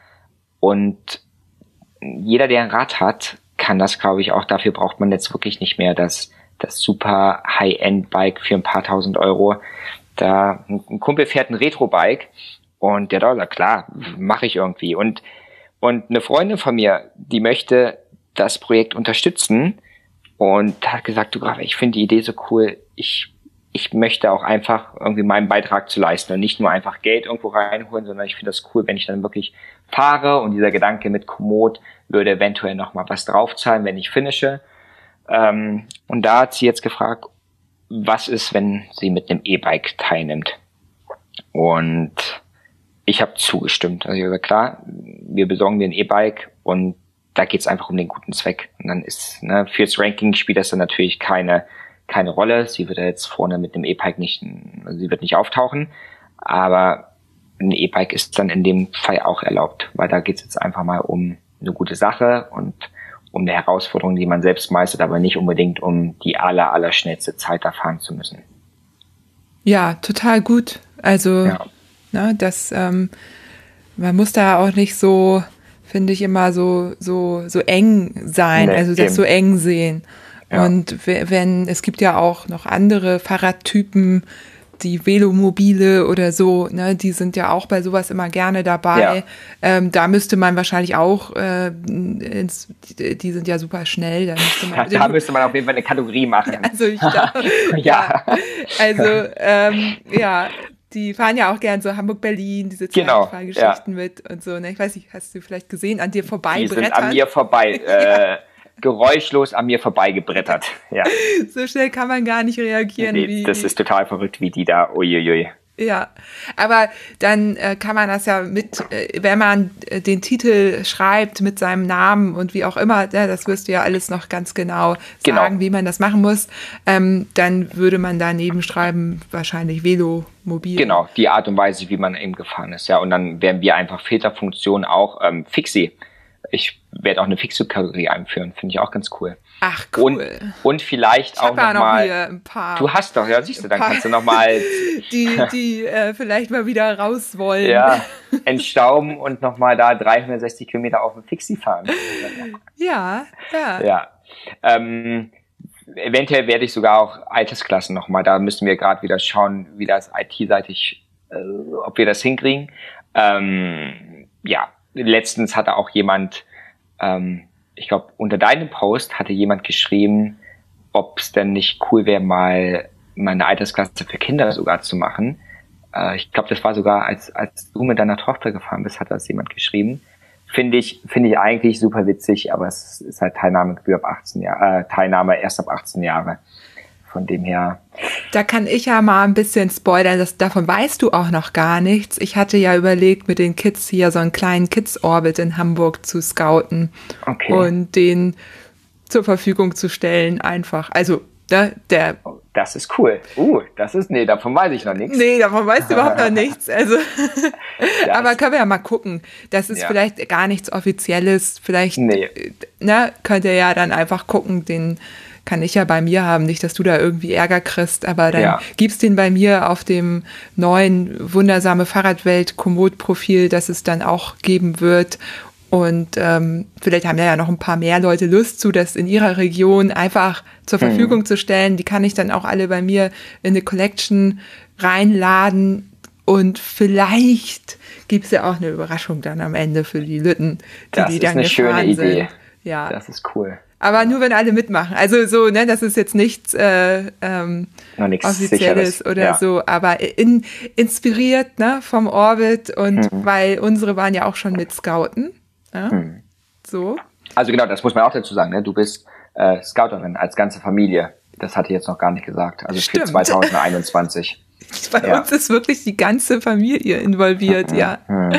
Und jeder, der ein Rad hat, kann das, glaube ich, auch. Dafür braucht man jetzt wirklich nicht mehr das, das super High-End-Bike für ein paar tausend Euro. Da ein Kumpel fährt ein Retro-Bike und der da sagt, klar, mache ich irgendwie. Und, und eine Freundin von mir, die möchte das Projekt unterstützen und hat gesagt, du Graf, ich finde die Idee so cool, ich, ich möchte auch einfach irgendwie meinen Beitrag zu leisten und nicht nur einfach Geld irgendwo reinholen, sondern ich finde das cool, wenn ich dann wirklich fahre und dieser Gedanke mit Komoot würde eventuell nochmal was draufzahlen, wenn ich finische. Ähm, und da hat sie jetzt gefragt, was ist, wenn sie mit einem E-Bike teilnimmt? Und ich habe zugestimmt. Also ich habe gesagt, klar, wir besorgen dir ein E-Bike und da geht's einfach um den guten Zweck. Und dann ist, ne, fürs Ranking spielt das dann natürlich keine, keine Rolle. Sie wird ja jetzt vorne mit dem E-Bike nicht, sie wird nicht auftauchen. Aber ein E-Bike ist dann in dem Fall auch erlaubt, weil da geht's jetzt einfach mal um eine gute Sache und um eine Herausforderung, die man selbst meistert, aber nicht unbedingt um die aller, aller schnellste Zeit da fahren zu müssen. Ja, total gut. Also, ja. ne, das, ähm, man muss da auch nicht so finde ich immer so, so, so eng sein, nee, also das eben. so eng sehen. Ja. Und wenn, es gibt ja auch noch andere Fahrradtypen, die Velomobile oder so, ne, die sind ja auch bei sowas immer gerne dabei. Ja. Ähm, da müsste man wahrscheinlich auch, äh, ins, die sind ja super schnell. Da müsste man, da müsste man auf jeden Fall eine Kategorie machen. Also ich glaube, ja. ja. Also ähm, ja, die fahren ja auch gern so Hamburg-Berlin, diese genau, Zeitfahrgeschichten ja. mit und so. Ne? Ich weiß nicht, hast du vielleicht gesehen, an dir vorbei Die sind an mir vorbei, äh, geräuschlos an mir vorbei gebrettert. Ja. so schnell kann man gar nicht reagieren. Nee, das ist total verrückt, wie die da, uiuiui. Ja, aber dann äh, kann man das ja mit, äh, wenn man äh, den Titel schreibt mit seinem Namen und wie auch immer, ja, das wirst du ja alles noch ganz genau, genau. sagen, wie man das machen muss, ähm, dann würde man daneben schreiben, wahrscheinlich Velomobil. Genau, die Art und Weise, wie man eben gefahren ist, ja. Und dann werden wir einfach Filterfunktion auch ähm, Fixie ich werde auch eine Fixo-Kategorie einführen, finde ich auch ganz cool. Ach cool. Und, und vielleicht ich auch noch, noch mal. ein paar. Du hast doch, ja, siehst du, dann kannst du noch mal die, die äh, vielleicht mal wieder raus wollen. Ja, entstauben und noch mal da 360 Kilometer auf dem Fixie fahren. Ja, ja. Ja. Ähm, eventuell werde ich sogar auch Altersklassen noch mal. Da müssen wir gerade wieder schauen, wie das IT-seitig, äh, ob wir das hinkriegen. Ähm, ja, letztens hatte auch jemand, ähm, ich glaube, unter deinem Post hatte jemand geschrieben, ob es denn nicht cool wäre, mal meine Altersklasse für Kinder sogar zu machen. Äh, ich glaube, das war sogar, als, als du mit deiner Tochter gefahren bist, hat das jemand geschrieben. Finde ich, finde ich eigentlich super witzig, aber es ist halt Teilnahmegebühr ab 18 Jahre, äh, Teilnahme erst ab 18 Jahre. Von dem her. Da kann ich ja mal ein bisschen spoilern, das, davon weißt du auch noch gar nichts. Ich hatte ja überlegt, mit den Kids hier so einen kleinen Kids-Orbit in Hamburg zu scouten okay. und den zur Verfügung zu stellen, einfach. Also, ne, der. Das ist cool. Uh, das ist, nee, davon weiß ich noch nichts. Nee, davon weißt du überhaupt noch nichts. Also, aber können wir ja mal gucken. Das ist ja. vielleicht gar nichts Offizielles. Vielleicht, nee. ne, könnt ihr ja dann einfach gucken, den, kann ich ja bei mir haben. Nicht, dass du da irgendwie Ärger kriegst, aber dann ja. gibst den bei mir auf dem neuen wundersame Fahrradwelt Komoot-Profil, das es dann auch geben wird. Und ähm, vielleicht haben ja noch ein paar mehr Leute Lust zu, das in ihrer Region einfach zur hm. Verfügung hm. zu stellen. Die kann ich dann auch alle bei mir in eine Collection reinladen. Und vielleicht gibt's ja auch eine Überraschung dann am Ende für die Lütten, die, das die dann ist eine schöne Idee. Sind. Ja. Das ist cool aber nur wenn alle mitmachen. Also so, ne, das ist jetzt nichts, äh, ähm, nichts Offizielles Sicheres. oder ja. so, aber in, inspiriert ne, vom Orbit und mhm. weil unsere waren ja auch schon mit Scouten. Ja? Mhm. So. Also genau, das muss man auch dazu sagen, ne? Du bist äh, Scouterin als ganze Familie. Das hatte ich jetzt noch gar nicht gesagt. Also Stimmt. für 2021. Bei ja. uns ist wirklich die ganze Familie involviert, mhm. ja. Mhm.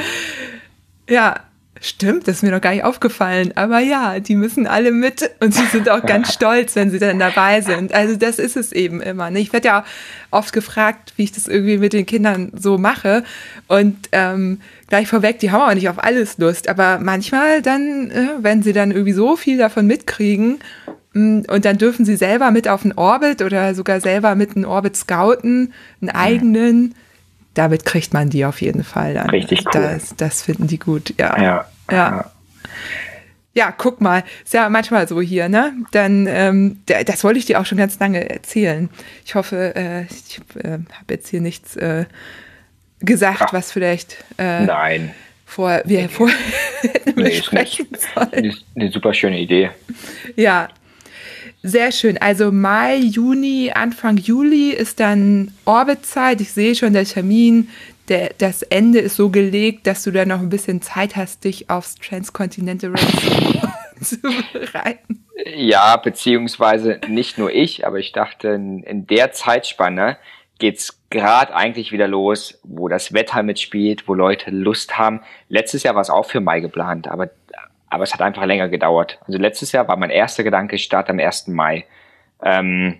Ja, Stimmt, das ist mir noch gar nicht aufgefallen. Aber ja, die müssen alle mit und sie sind auch ganz stolz, wenn sie dann dabei sind. Also das ist es eben immer. Ne? Ich werde ja oft gefragt, wie ich das irgendwie mit den Kindern so mache. Und ähm, gleich vorweg, die haben auch nicht auf alles Lust. Aber manchmal dann, äh, wenn sie dann irgendwie so viel davon mitkriegen, mm, und dann dürfen sie selber mit auf den Orbit oder sogar selber mit einem Orbit scouten, einen eigenen damit kriegt man die auf jeden Fall dann. Richtig cool. Das, das finden die gut, ja. Ja. Ja. Ja, guck mal, ist ja manchmal so hier, ne? Dann, ähm, das wollte ich dir auch schon ganz lange erzählen. Ich hoffe, äh, ich äh, habe jetzt hier nichts äh, gesagt, Ach, was vielleicht äh, nein. vor wir nee. vor nee, besprechen sollen. Eine super schöne Idee. Ja, sehr schön. Also Mai, Juni, Anfang Juli ist dann Orbitzeit. Ich sehe schon, der Termin der, das Ende ist so gelegt, dass du da noch ein bisschen Zeit hast, dich aufs Transcontinental Race zu bereiten. Ja, beziehungsweise nicht nur ich, aber ich dachte, in, der Zeitspanne geht's gerade eigentlich wieder los, wo das Wetter mitspielt, wo Leute Lust haben. Letztes Jahr war es auch für Mai geplant, aber, aber es hat einfach länger gedauert. Also letztes Jahr war mein erster Gedanke, Start am 1. Mai. Ähm,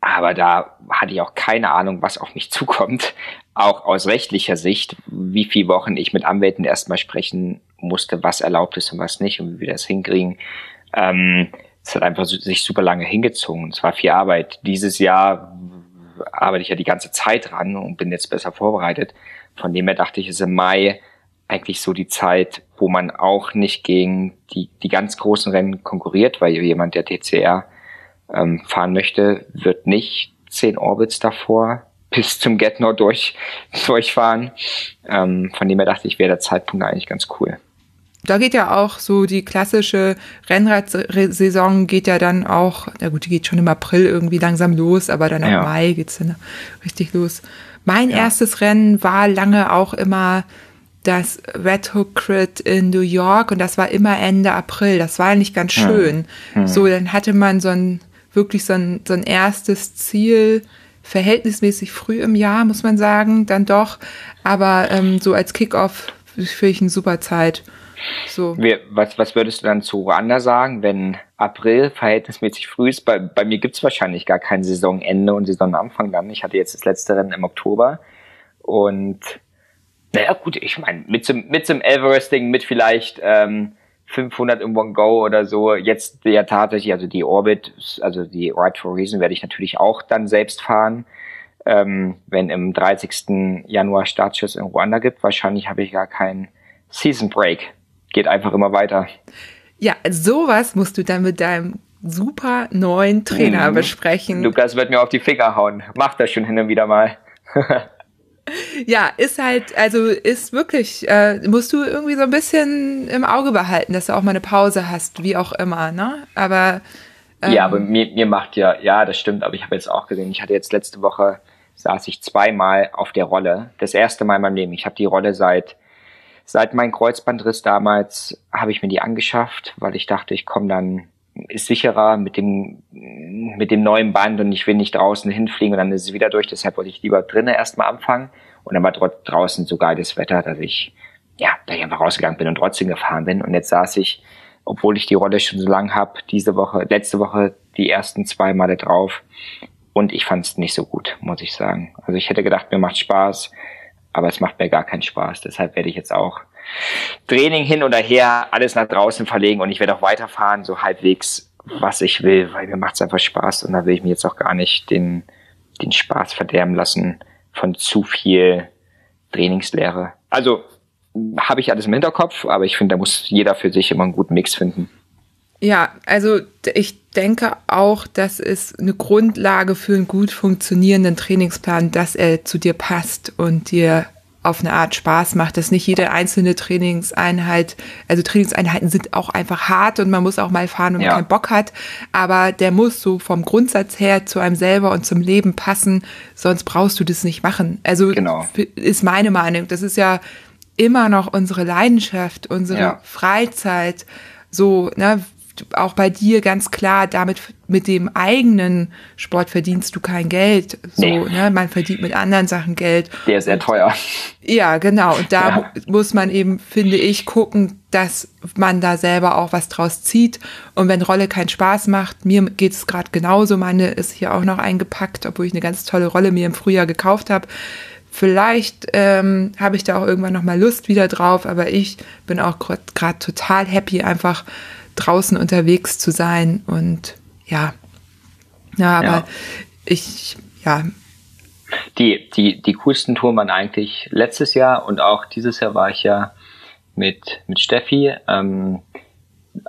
aber da hatte ich auch keine Ahnung, was auf mich zukommt. Auch aus rechtlicher Sicht, wie viele Wochen ich mit Anwälten erstmal sprechen musste, was erlaubt ist und was nicht und wie wir das hinkriegen. Ähm, es hat einfach sich super lange hingezogen. Es war viel Arbeit. Dieses Jahr arbeite ich ja die ganze Zeit dran und bin jetzt besser vorbereitet. Von dem her dachte ich, ist im Mai eigentlich so die Zeit, wo man auch nicht gegen die, die ganz großen Rennen konkurriert, weil jemand, der TCR ähm, fahren möchte, wird nicht zehn Orbits davor bis zum Get durch, durchfahren. Ähm, von dem her dachte ich, wäre der Zeitpunkt eigentlich ganz cool. Da geht ja auch so die klassische Rennradsaison geht ja dann auch, na gut, die geht schon im April irgendwie langsam los, aber dann im ja. Mai geht's dann richtig los. Mein ja. erstes Rennen war lange auch immer das Red Hook Crit in New York und das war immer Ende April. Das war nicht ganz schön. Hm. So, dann hatte man so ein wirklich so ein, so ein erstes Ziel, verhältnismäßig früh im Jahr, muss man sagen, dann doch. Aber ähm, so als Kickoff finde ich eine super Zeit. So. Wir, was, was würdest du dann zu Ruanda sagen, wenn April verhältnismäßig früh ist? Bei, bei mir gibt's wahrscheinlich gar kein Saisonende und Saisonanfang dann. Ich hatte jetzt das letzte Rennen im Oktober. Und naja gut, ich meine, mit zum, mit zum Everesting, mit vielleicht ähm, 500 im One Go oder so. Jetzt ja tatsächlich, also die Orbit, also die Ride for Reason werde ich natürlich auch dann selbst fahren. Ähm, wenn im 30. Januar Startschuss in Ruanda gibt, wahrscheinlich habe ich gar keinen Season Break. Geht einfach immer weiter. Ja, sowas musst du dann mit deinem super neuen Trainer mhm. besprechen. Lukas wird mir auf die Finger hauen. Macht das schon hin und wieder mal. Ja, ist halt, also ist wirklich, äh, musst du irgendwie so ein bisschen im Auge behalten, dass du auch mal eine Pause hast, wie auch immer, ne? Aber Ähm, ja, aber mir, mir macht ja, ja, das stimmt, aber ich habe jetzt auch gesehen, ich hatte jetzt letzte Woche, saß ich zweimal auf der Rolle. Das erste Mal in meinem Leben. Ich habe die Rolle seit seit meinem Kreuzbandriss damals habe ich mir die angeschafft, weil ich dachte, ich komme dann ist sicherer mit dem mit dem neuen Band und ich will nicht draußen hinfliegen und dann ist es wieder durch. Deshalb wollte ich lieber drinnen erstmal anfangen und dann war draußen so geiles Wetter, dass ich ja, da ich einfach rausgegangen bin und trotzdem gefahren bin. Und jetzt saß ich, obwohl ich die Rolle schon so lang habe, diese Woche, letzte Woche die ersten zwei Male drauf und ich fand es nicht so gut, muss ich sagen. Also ich hätte gedacht, mir macht Spaß, aber es macht mir gar keinen Spaß. Deshalb werde ich jetzt auch Training hin oder her, alles nach draußen verlegen und ich werde auch weiterfahren, so halbwegs, was ich will, weil mir macht es einfach Spaß und da will ich mir jetzt auch gar nicht den, den Spaß verderben lassen von zu viel Trainingslehre. Also habe ich alles im Hinterkopf, aber ich finde, da muss jeder für sich immer einen guten Mix finden. Ja, also ich denke auch, dass es eine Grundlage für einen gut funktionierenden Trainingsplan, dass er zu dir passt und dir auf eine Art Spaß macht, dass nicht jede einzelne Trainingseinheit, also Trainingseinheiten sind auch einfach hart und man muss auch mal fahren, wenn man ja. keinen Bock hat, aber der muss so vom Grundsatz her zu einem selber und zum Leben passen, sonst brauchst du das nicht machen. Also genau. ist meine Meinung. Das ist ja immer noch unsere Leidenschaft, unsere ja. Freizeit, so, ne, auch bei dir ganz klar, damit mit dem eigenen Sport verdienst du kein Geld. So, nee. ne? Man verdient mit anderen Sachen Geld. Der ist sehr teuer. Ja, genau. Und da ja. muss man eben, finde ich, gucken, dass man da selber auch was draus zieht. Und wenn Rolle keinen Spaß macht, mir geht es gerade genauso. Meine ist hier auch noch eingepackt, obwohl ich eine ganz tolle Rolle mir im Frühjahr gekauft habe. Vielleicht ähm, habe ich da auch irgendwann noch mal Lust wieder drauf, aber ich bin auch gerade total happy, einfach draußen unterwegs zu sein und ja, ja, aber ja. ich, ja. Die, die, die coolsten Touren waren eigentlich letztes Jahr und auch dieses Jahr war ich ja mit, mit Steffi ähm,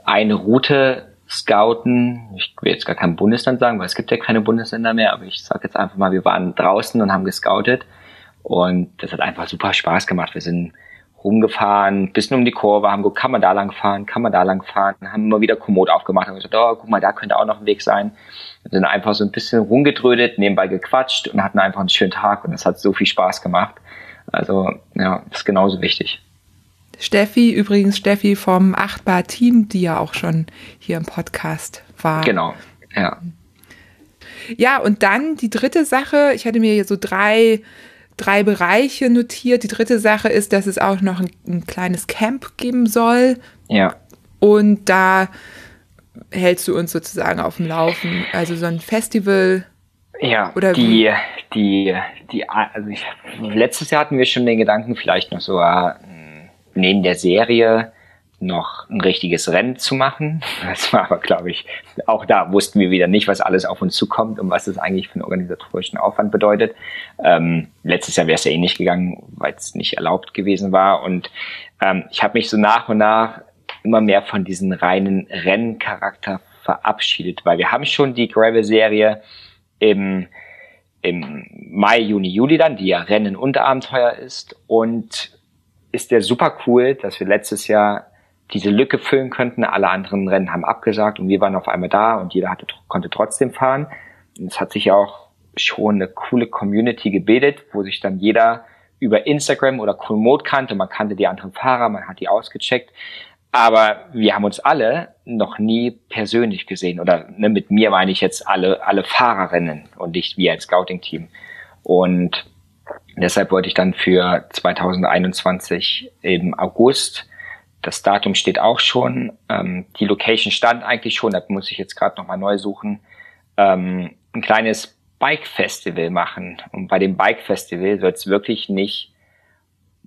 eine Route scouten. Ich will jetzt gar kein Bundesland sagen, weil es gibt ja keine Bundesländer mehr, aber ich sage jetzt einfach mal, wir waren draußen und haben gescoutet und das hat einfach super Spaß gemacht. Wir sind rumgefahren, bisschen um die Kurve, haben geguckt, kann man da lang fahren, kann man da lang fahren, haben immer wieder Komoot aufgemacht und gesagt, oh, guck mal, da könnte auch noch ein Weg sein. Und sind einfach so ein bisschen rumgedrödet, nebenbei gequatscht und hatten einfach einen schönen Tag und es hat so viel Spaß gemacht. Also, ja, das ist genauso wichtig. Steffi, übrigens Steffi vom Achtbar-Team, die ja auch schon hier im Podcast war. Genau, ja. Ja, und dann die dritte Sache, ich hatte mir hier so drei drei Bereiche notiert. Die dritte Sache ist, dass es auch noch ein, ein kleines Camp geben soll. Ja. Und da hältst du uns sozusagen auf dem Laufen. Also so ein Festival. Ja, oder die, wie? die, die, also ich, letztes Jahr hatten wir schon den Gedanken, vielleicht noch so äh, neben der Serie noch ein richtiges Rennen zu machen. Das war aber, glaube ich, auch da wussten wir wieder nicht, was alles auf uns zukommt und was das eigentlich für einen organisatorischen Aufwand bedeutet. Ähm, letztes Jahr wäre es ja eh nicht gegangen, weil es nicht erlaubt gewesen war. Und ähm, ich habe mich so nach und nach immer mehr von diesem reinen Renncharakter verabschiedet, weil wir haben schon die Gravel-Serie im, im Mai, Juni, Juli dann, die ja Rennen und Abenteuer ist. Und ist der super cool, dass wir letztes Jahr diese Lücke füllen könnten. Alle anderen Rennen haben abgesagt und wir waren auf einmal da und jeder hatte, konnte trotzdem fahren. Und es hat sich auch schon eine coole Community gebildet, wo sich dann jeder über Instagram oder Komoot kannte. Man kannte die anderen Fahrer, man hat die ausgecheckt. Aber wir haben uns alle noch nie persönlich gesehen. Oder ne, mit mir meine ich jetzt alle, alle Fahrerinnen und nicht wir als Scouting-Team. Und deshalb wollte ich dann für 2021 im August das Datum steht auch schon. Ähm, die Location stand eigentlich schon. Da muss ich jetzt gerade nochmal neu suchen. Ähm, ein kleines Bike-Festival machen. Und bei dem Bike-Festival soll es wirklich nicht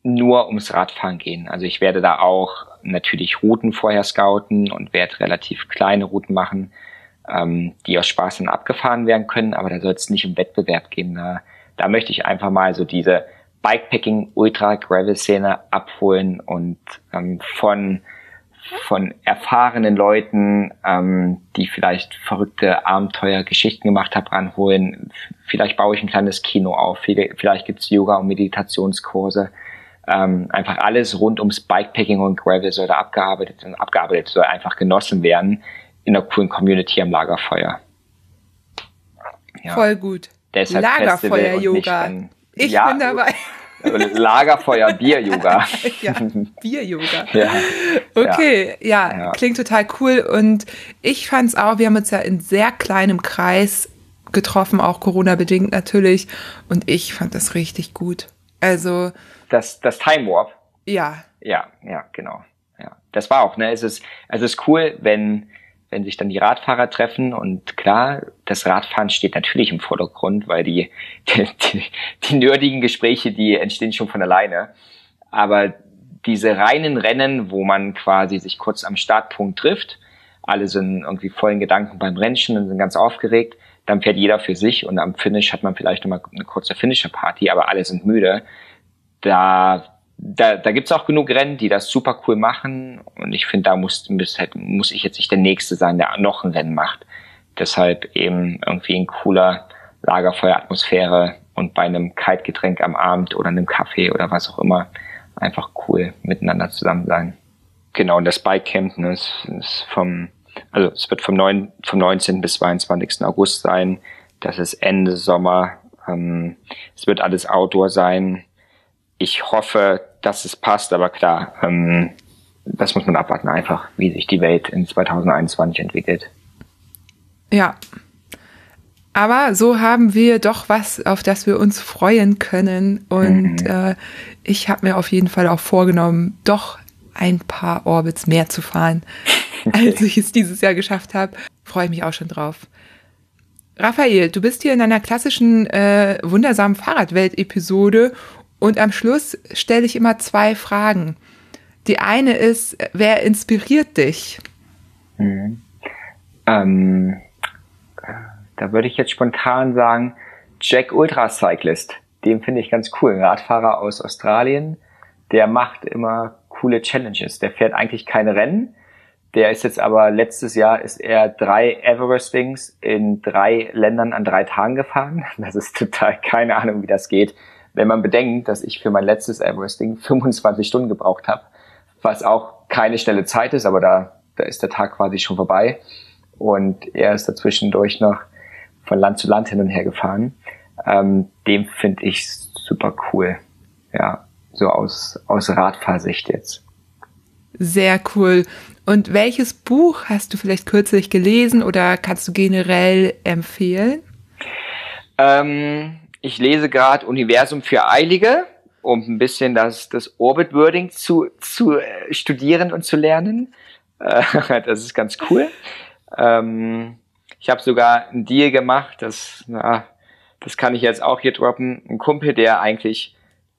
nur ums Radfahren gehen. Also ich werde da auch natürlich Routen vorher scouten und werde relativ kleine Routen machen, ähm, die aus Spaß dann abgefahren werden können. Aber da soll es nicht um Wettbewerb gehen. Da, da möchte ich einfach mal so diese Bikepacking Ultra Gravel Szene abholen und ähm, von von erfahrenen Leuten, ähm, die vielleicht verrückte Abenteuergeschichten gemacht haben, ranholen. Vielleicht baue ich ein kleines Kino auf, vielleicht gibt's Yoga- und Meditationskurse. Ähm, einfach alles rund ums Bikepacking und Gravel soll da abgearbeitet und abgearbeitet soll einfach genossen werden in einer coolen Community am Lagerfeuer. Ja. Voll gut. Deshalb Lagerfeuer-Yoga. Ich ja, bin dabei. Lagerfeuer, Bier-Yoga. ja, Bier-Yoga. Ja. Okay, ja. ja, klingt total cool. Und ich fand es auch, wir haben uns ja in sehr kleinem Kreis getroffen, auch Corona-bedingt natürlich. Und ich fand das richtig gut. Also. Das, das Time Warp. Ja. Ja, ja, genau. Ja. Das war auch, ne? Es ist, also es ist cool, wenn, wenn sich dann die Radfahrer treffen und klar, das Radfahren steht natürlich im Vordergrund, weil die, die, die nerdigen Gespräche, die entstehen schon von alleine. Aber diese reinen Rennen, wo man quasi sich kurz am Startpunkt trifft, alle sind irgendwie vollen Gedanken beim Rennchen und sind ganz aufgeregt, dann fährt jeder für sich und am Finish hat man vielleicht nochmal eine kurze Finisher-Party, aber alle sind müde. Da da, da gibt auch genug Rennen, die das super cool machen. Und ich finde, da muss, muss, ich jetzt nicht der Nächste sein, der noch ein Rennen macht. Deshalb eben irgendwie ein cooler Lagerfeueratmosphäre und bei einem Kaltgetränk am Abend oder einem Kaffee oder was auch immer einfach cool miteinander zusammen sein. Genau, und das Bikecamp ne, ist, ist vom, also es wird vom, 9, vom 19. bis 22. August sein. Das ist Ende Sommer. Ähm, es wird alles Outdoor sein. Ich hoffe, dass es passt, aber klar, ähm, das muss man abwarten einfach, wie sich die Welt in 2021 entwickelt. Ja. Aber so haben wir doch was, auf das wir uns freuen können. Und mhm. äh, ich habe mir auf jeden Fall auch vorgenommen, doch ein paar Orbits mehr zu fahren, als ich es dieses Jahr geschafft habe. Freue ich mich auch schon drauf. Raphael, du bist hier in einer klassischen äh, wundersamen Fahrradwelt-Episode und am Schluss stelle ich immer zwei Fragen. Die eine ist, wer inspiriert dich? Mhm. Ähm, da würde ich jetzt spontan sagen, Jack Ultracyclist. Den finde ich ganz cool. Ein Radfahrer aus Australien. Der macht immer coole Challenges. Der fährt eigentlich keine Rennen. Der ist jetzt aber letztes Jahr ist er drei Everestings in drei Ländern an drei Tagen gefahren. Das ist total keine Ahnung, wie das geht wenn man bedenkt, dass ich für mein letztes Everesting 25 Stunden gebraucht habe, was auch keine schnelle Zeit ist, aber da, da ist der Tag quasi schon vorbei. Und er ist dazwischendurch noch von Land zu Land hin und her gefahren. Ähm, dem finde ich super cool. Ja, so aus, aus Radfahrsicht jetzt. Sehr cool. Und welches Buch hast du vielleicht kürzlich gelesen oder kannst du generell empfehlen? Ähm, ich lese gerade Universum für Eilige, um ein bisschen das, das Orbit-Wording zu, zu äh, studieren und zu lernen. Äh, das ist ganz cool. Ähm, ich habe sogar einen Deal gemacht, das, na, das kann ich jetzt auch hier droppen. Ein Kumpel, der eigentlich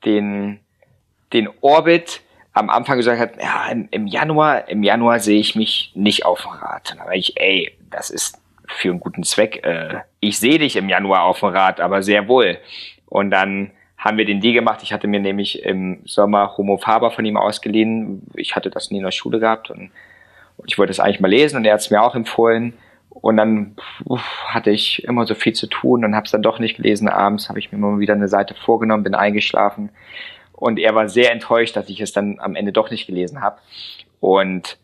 den, den Orbit am Anfang gesagt hat, ja, im, im Januar, im Januar sehe ich mich nicht auf dem Rad. Und dann ich, ey, das ist für einen guten Zweck. Äh, ich sehe dich im Januar auf dem Rad, aber sehr wohl. Und dann haben wir den Deal gemacht. Ich hatte mir nämlich im Sommer Homo Faber von ihm ausgeliehen. Ich hatte das nie in der Schule gehabt und, ich wollte es eigentlich mal lesen und er hat es mir auch empfohlen. Und dann uff, hatte ich immer so viel zu tun und habe es dann doch nicht gelesen. Abends habe ich mir mal wieder eine Seite vorgenommen, bin eingeschlafen. Und er war sehr enttäuscht, dass ich es dann am Ende doch nicht gelesen habe. Und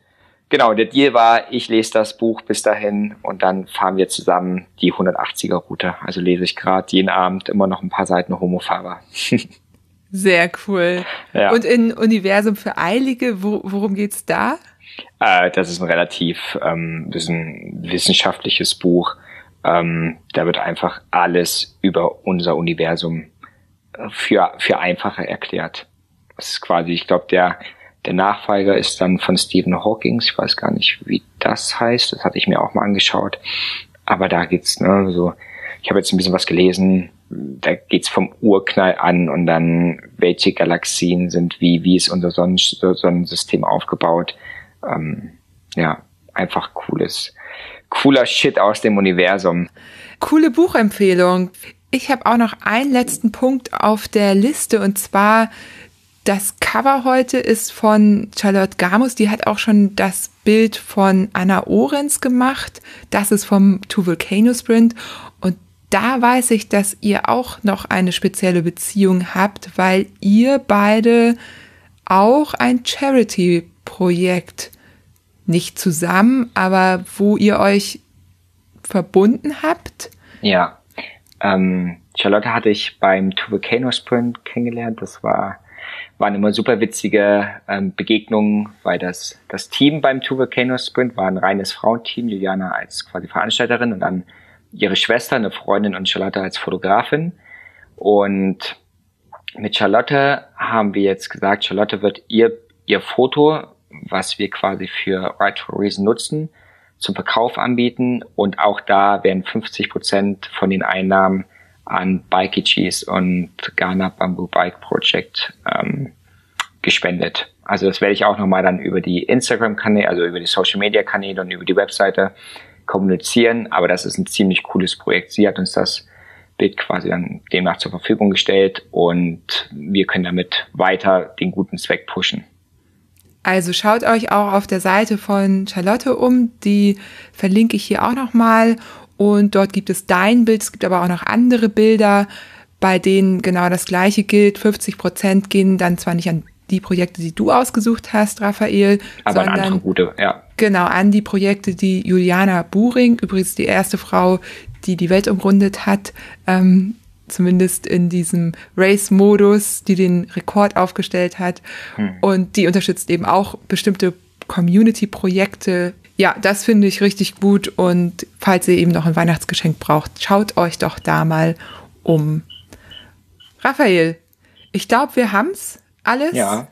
genau, der Deal war, ich lese das Buch bis dahin und dann fahren wir zusammen die 180er Route. Also lese ich gerade jeden Abend immer noch ein paar Seiten Homo Faber. Sehr cool. Ja. Und in Universum für Eilige, wo, worum geht's da? Äh, das ist ein relativ ähm, ein wissenschaftliches Buch. Ähm, da wird einfach alles über unser Universum äh, für, für einfacher erklärt. Das ist quasi, ich glaube, der der Nachfolger ist dann von Stephen Hawking. Ich weiß gar nicht, wie das heißt. Das hatte ich mir auch mal angeschaut. Aber da geht's, ne, so, ich habe jetzt ein bisschen was gelesen. Da geht's vom Urknall an und dann welche Galaxien sind wie, wie ist unser Sonnen Sonnensystem aufgebaut. Ähm, ja, einfach cooles, cooler Shit aus dem Universum. Coole Buchempfehlung. Ich habe auch noch einen letzten Punkt auf der Liste und zwar das Cover heute ist von Charlotte Gamus. Die hat auch schon das Bild von Anna Orenz gemacht. Das ist vom To Volcano Sprint. Und da weiß ich, dass ihr auch noch eine spezielle Beziehung habt, weil ihr beide auch ein Charity-Projekt nicht zusammen, aber wo ihr euch verbunden habt? Ja, ähm, Charlotte hatte ich beim Two Volcano Sprint kennengelernt. Das war waren immer super witzige ähm, Begegnungen, weil das das Team beim Two Volcano Sprint war ein reines Frauenteam. Juliana als quasi Veranstalterin und dann ihre Schwester, eine Freundin und Charlotte als Fotografin. Und mit Charlotte haben wir jetzt gesagt, Charlotte wird ihr ihr Foto, was wir quasi für Right for Reason nutzen, zum Verkauf anbieten und auch da werden 50 Prozent von den Einnahmen an Bike Cheese und Ghana Bamboo Bike Project ähm, gespendet. Also das werde ich auch nochmal dann über die Instagram-Kanäle, also über die Social-Media-Kanäle und über die Webseite kommunizieren. Aber das ist ein ziemlich cooles Projekt. Sie hat uns das Bild quasi dann demnach zur Verfügung gestellt und wir können damit weiter den guten Zweck pushen. Also schaut euch auch auf der Seite von Charlotte um, die verlinke ich hier auch nochmal. Und dort gibt es dein Bild, es gibt aber auch noch andere Bilder, bei denen genau das gleiche gilt. 50 Prozent gehen dann zwar nicht an die Projekte, die du ausgesucht hast, Raphael, aber sondern andere gute, ja. genau an die Projekte, die Juliana Buring, übrigens die erste Frau, die die Welt umrundet hat, ähm, zumindest in diesem Race-Modus, die den Rekord aufgestellt hat. Hm. Und die unterstützt eben auch bestimmte Community-Projekte. Ja, das finde ich richtig gut. Und falls ihr eben noch ein Weihnachtsgeschenk braucht, schaut euch doch da mal um. Raphael, ich glaube, wir haben's alles. Ja.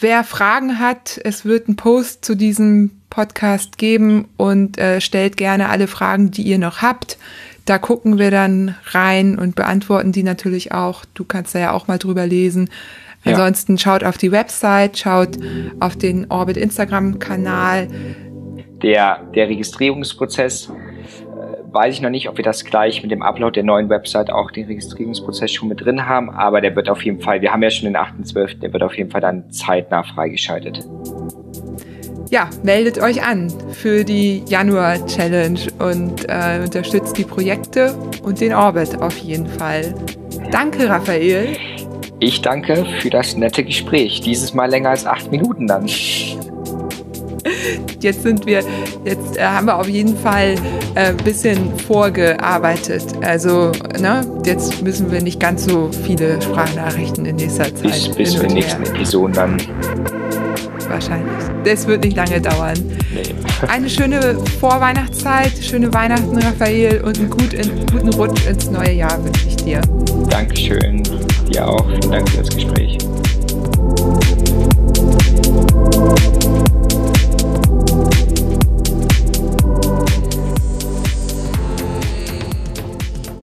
Wer Fragen hat, es wird einen Post zu diesem Podcast geben und äh, stellt gerne alle Fragen, die ihr noch habt. Da gucken wir dann rein und beantworten die natürlich auch. Du kannst da ja auch mal drüber lesen. Ansonsten schaut auf die Website, schaut auf den Orbit Instagram-Kanal. Der, der Registrierungsprozess, äh, weiß ich noch nicht, ob wir das gleich mit dem Upload der neuen Website auch den Registrierungsprozess schon mit drin haben, aber der wird auf jeden Fall, wir haben ja schon den 8.12., der wird auf jeden Fall dann zeitnah freigeschaltet ja, meldet euch an für die Januar-Challenge und äh, unterstützt die Projekte und den Orbit auf jeden Fall. Danke, Raphael. Ich danke für das nette Gespräch. Dieses Mal länger als acht Minuten dann. Jetzt sind wir, jetzt äh, haben wir auf jeden Fall ein äh, bisschen vorgearbeitet. Also, ne, jetzt müssen wir nicht ganz so viele Sprachnachrichten in nächster Zeit. Bis, bis zur nächsten Episode dann wahrscheinlich. Das wird nicht lange dauern. Nee. Eine schöne Vorweihnachtszeit, schöne Weihnachten, Raphael, und einen guten, guten Rutsch ins neue Jahr wünsche ich dir. Dankeschön. Dir auch. Vielen Dank für das Gespräch.